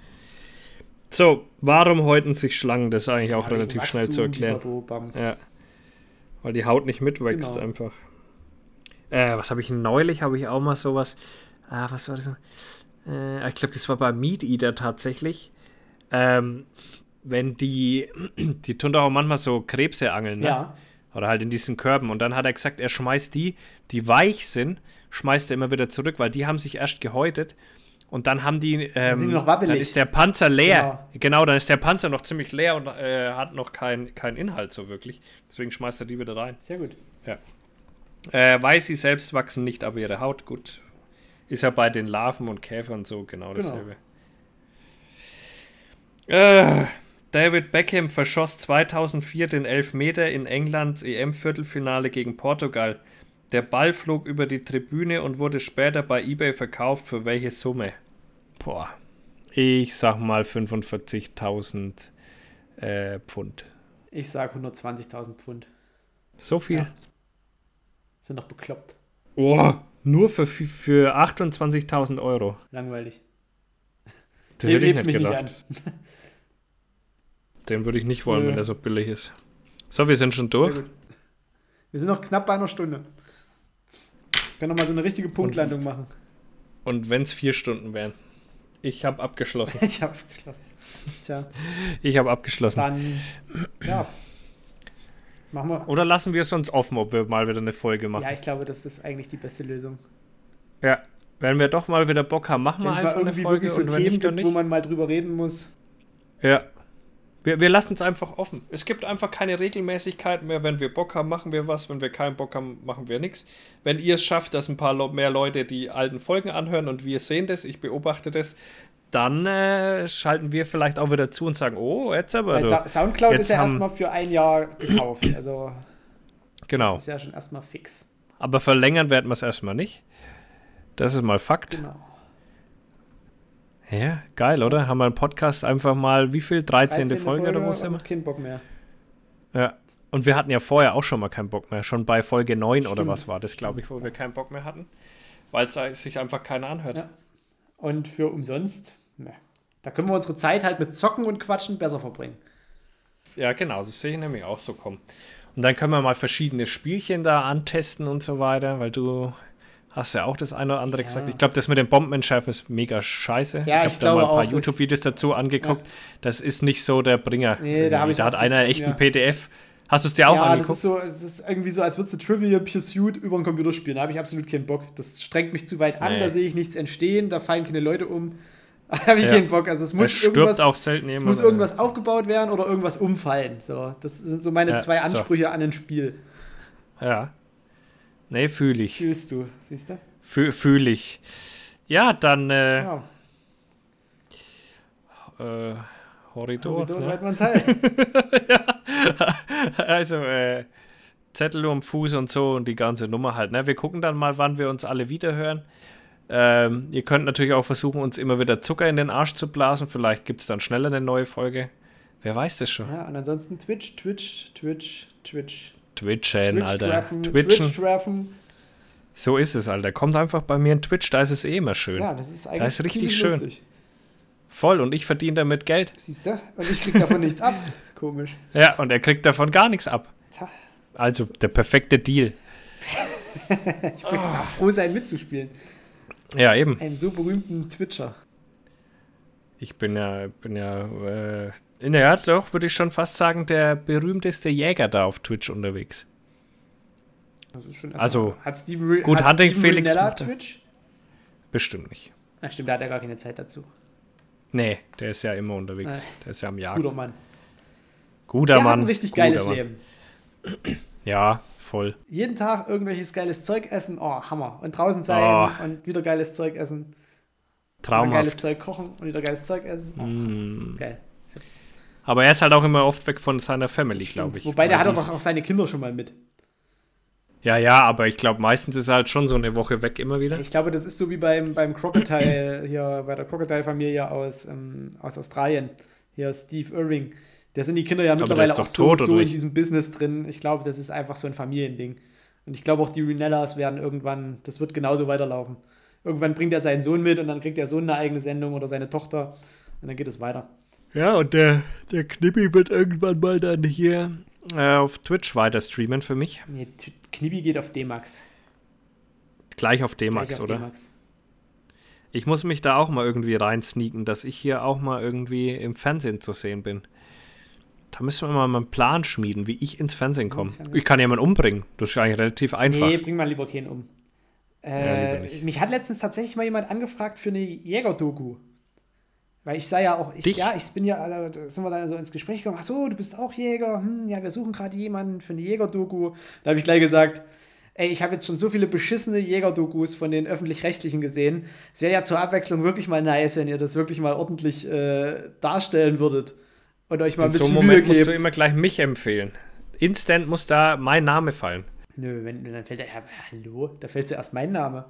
So, warum häuten sich Schlangen? Das ist eigentlich auch ja, relativ schnell zu erklären. Ja. Weil die Haut nicht mitwächst genau. einfach. Äh, was habe ich neulich? Habe ich auch mal sowas. Ah, was war das? Äh, ich glaube, das war bei Meat Eater tatsächlich. Ähm, wenn die, *clears throat* die tun doch auch manchmal so Krebse angeln, ne? Ja. Oder halt in diesen Körben. Und dann hat er gesagt, er schmeißt die, die weich sind, schmeißt er immer wieder zurück, weil die haben sich erst gehäutet. Und dann haben die, ähm, sind die noch wabbelig. dann ist der Panzer leer. Genau. genau. dann ist der Panzer noch ziemlich leer und äh, hat noch keinen kein Inhalt so wirklich. Deswegen schmeißt er die wieder rein. Sehr gut. Ja. Äh, weil sie selbst wachsen nicht, aber ihre Haut gut. Ist ja bei den Larven und Käfern so genau, genau. dasselbe. Äh, David Beckham verschoss 2004 den Elfmeter in Englands EM-Viertelfinale gegen Portugal. Der Ball flog über die Tribüne und wurde später bei eBay verkauft. Für welche Summe? Boah. Ich sag mal 45.000 äh, Pfund. Ich sag 120.000 Pfund. So viel? Ja. Sind doch bekloppt. Oh, nur für, für 28.000 Euro. Langweilig. Das hätte ich nicht gedacht. Nicht Den würde ich nicht wollen, Nö. wenn der so billig ist. So, wir sind schon durch. Wir sind noch knapp bei einer Stunde. Wir können noch mal so eine richtige Punktlandung und, machen. Und wenn es vier Stunden wären. Ich habe abgeschlossen. *laughs* ich habe abgeschlossen. Tja. Ich habe abgeschlossen. Dann, ja. Machen wir. Oder lassen wir es uns offen, ob wir mal wieder eine Folge machen. Ja, ich glaube, das ist eigentlich die beste Lösung. Ja. Wenn wir doch mal wieder Bock haben, machen wir einfach eine Folge. So und wenn nicht, gibt, wo man mal drüber reden muss. Ja. Wir, wir lassen es einfach offen. Es gibt einfach keine Regelmäßigkeit mehr. Wenn wir Bock haben, machen wir was. Wenn wir keinen Bock haben, machen wir nichts. Wenn ihr es schafft, dass ein paar mehr Leute die alten Folgen anhören und wir sehen das, ich beobachte das, dann äh, schalten wir vielleicht auch wieder zu und sagen, oh, jetzt aber. Du, Soundcloud ist ja erstmal für ein Jahr gekauft. *clears throat* Also genau. das ist ja schon erstmal fix. Aber verlängern werden wir es erstmal nicht. Das ist mal Fakt. Genau. Ja, geil, oder? Haben wir einen Podcast einfach mal, wie viel? 13. 13. Folge, Folge oder was immer? Kein Bock mehr. Ja. Und wir hatten ja vorher auch schon mal keinen Bock mehr. Schon bei Folge 9 Stimmt. oder was war das, glaube ich, wo wir keinen Bock mehr hatten. Weil es sich einfach keiner anhört. Ja. Und für umsonst, ne. Da können wir unsere Zeit halt mit Zocken und Quatschen besser verbringen. Ja, genau, das sehe ich nämlich auch so kommen. Und dann können wir mal verschiedene Spielchen da antesten und so weiter, weil du Hast du ja auch das eine oder andere ja. gesagt. Ich glaube, das mit dem Bombenentschärfen ist mega scheiße. Ja, ich, ich habe da mal ein paar YouTube-Videos dazu angeguckt. Ja. Das ist nicht so der Bringer. Nee, da, da hat einer echt ein PDF. Hast du es dir auch ja, angeguckt? Das ist, so, das ist irgendwie so, als würdest du Trivial Pursuit über ein Computer spielen. Da habe ich absolut keinen Bock. Das strengt mich zu weit an, nee. da sehe ich nichts entstehen, da fallen keine Leute um. *laughs* Da habe ich ja. keinen Bock. Also es muss irgendwas, auch selten es muss irgendwas aufgebaut werden oder irgendwas umfallen. So, das sind so meine ja, zwei Ansprüche so. an ein Spiel. Ja. Nee, fühle ich. Fühlst du, siehst du? Fühle ich. Ja, dann. Äh, ja. Äh, Horridor. Horridor ne? man's halt. *laughs* ja. Also, äh, Zettel um Fuß und so und die ganze Nummer halt. Ne? Wir gucken dann mal, wann wir uns alle wiederhören. Ähm, ihr könnt natürlich auch versuchen, uns immer wieder Zucker in den Arsch zu blasen. Vielleicht gibt es dann schneller eine neue Folge. Wer weiß das schon. Ja, und ansonsten Twitch, Twitch, Twitch, Twitch. Twitchen, Twitch Alter. Twitchen. Twitch treffen. So ist es, Alter. Kommt einfach bei mir in Twitch, da ist es eh immer schön. Ja, das ist eigentlich da ist richtig schön. Lustig. Voll, und ich verdiene damit Geld. Siehst du? Und ich krieg davon nichts ab. *laughs* Komisch. Ja, und er kriegt davon gar nichts ab. Also der perfekte Deal. *laughs* ich würde oh. froh sein, mitzuspielen. Ja, eben. Einem so berühmten Twitcher. Ich bin ja, bin ja, äh, ja, doch, würde ich schon fast sagen, der berühmteste Jäger da auf Twitch unterwegs. Also, schon also hat Steve, gut, hat Hunting Steven Felix Twitch? Bestimmt nicht. Ach, stimmt, da hat er gar keine Zeit dazu. Nee, der ist ja immer unterwegs. Äh, der ist ja am Jagen. Guter Mann. Guter der Mann. Hat ein richtig geiles Mann. Leben. Ja, voll. Jeden Tag irgendwelches geiles Zeug essen, oh, Hammer. Und draußen sein oh. und wieder geiles Zeug essen. Traumhaft. Und geiles Zeug kochen und wieder geiles Zeug essen. Mm. Geil. Aber er ist halt auch immer oft weg von seiner Family, glaube ich. Wobei, der hat doch auch seine Kinder schon mal mit. Ja, ja, aber ich glaube, meistens ist er halt schon so eine Woche weg immer wieder. Ich glaube, das ist so wie beim, beim Crocodile, *coughs* hier bei der Crocodile-Familie aus, ähm, aus Australien. Hier Steve Irving. Da sind die Kinder ja mittlerweile auch so, tot, so in diesem Business drin. Ich glaube, das ist einfach so ein Familiending. Und ich glaube auch, die Renellas werden irgendwann, das wird genauso weiterlaufen. Irgendwann bringt er seinen Sohn mit und dann kriegt der Sohn eine eigene Sendung oder seine Tochter und dann geht es weiter. Ja, und der, der Knippi wird irgendwann mal dann hier äh, auf Twitch weiter streamen für mich. Nee, Knibi geht auf D-Max. Gleich auf D-Max, oder? Ich muss mich da auch mal irgendwie reinsneaken, dass ich hier auch mal irgendwie im Fernsehen zu sehen bin. Da müssen wir mal einen Plan schmieden, wie ich ins Fernsehen komme. Ich kann jemanden umbringen. Das ist eigentlich relativ einfach. Nee, bring mal lieber keinen um. Äh, ja, mich hat letztens tatsächlich mal jemand angefragt für eine Jäger-Doku. Weil ich sei ja auch, ich, ja, ich bin ja, da sind wir dann so ins Gespräch gekommen, ach so, du bist auch Jäger, hm, ja, wir suchen gerade jemanden für eine Jäger-Doku. Da habe ich gleich gesagt, ey, ich habe jetzt schon so viele beschissene Jäger-Dokus von den Öffentlich-Rechtlichen gesehen. Es wäre ja zur Abwechslung wirklich mal nice, wenn ihr das wirklich mal ordentlich äh, darstellen würdet. Und euch mal ein bisschen In so einem Moment musst du immer gleich mich empfehlen. Instant muss da mein Name fallen. Nö, wenn, dann fällt er, ja, hallo, da fällt zuerst mein Name.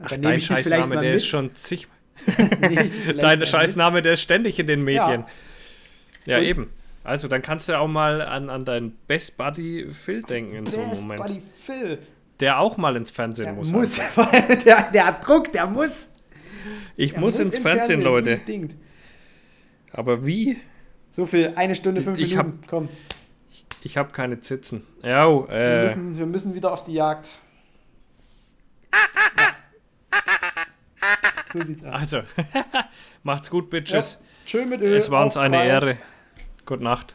Ach, dein Scheißname, der mit. ist schon zig. *laughs* Dein Scheißname, der ist ständig in den Medien. Ja, ja eben. Also, dann kannst du auch mal an, an deinen Best Buddy Phil denken in Best so einem Moment. Best Buddy Phil. Der auch mal ins Fernsehen der muss. muss *laughs* der, der hat Druck, der muss. Ich muss, muss ins, ins Fernsehen, Fernsehen, Leute. Unbedingt. Aber wie? So viel, eine Stunde, fünf ich Minuten, hab, komm. Ich, habe keine Zitzen. Ja, äh, wir, müssen, wir müssen wieder auf die Jagd. So sieht's aus. Also, *laughs* macht's gut, Bitches. Ja, schön mit Öl. Es war uns eine Ehre. Gute Nacht.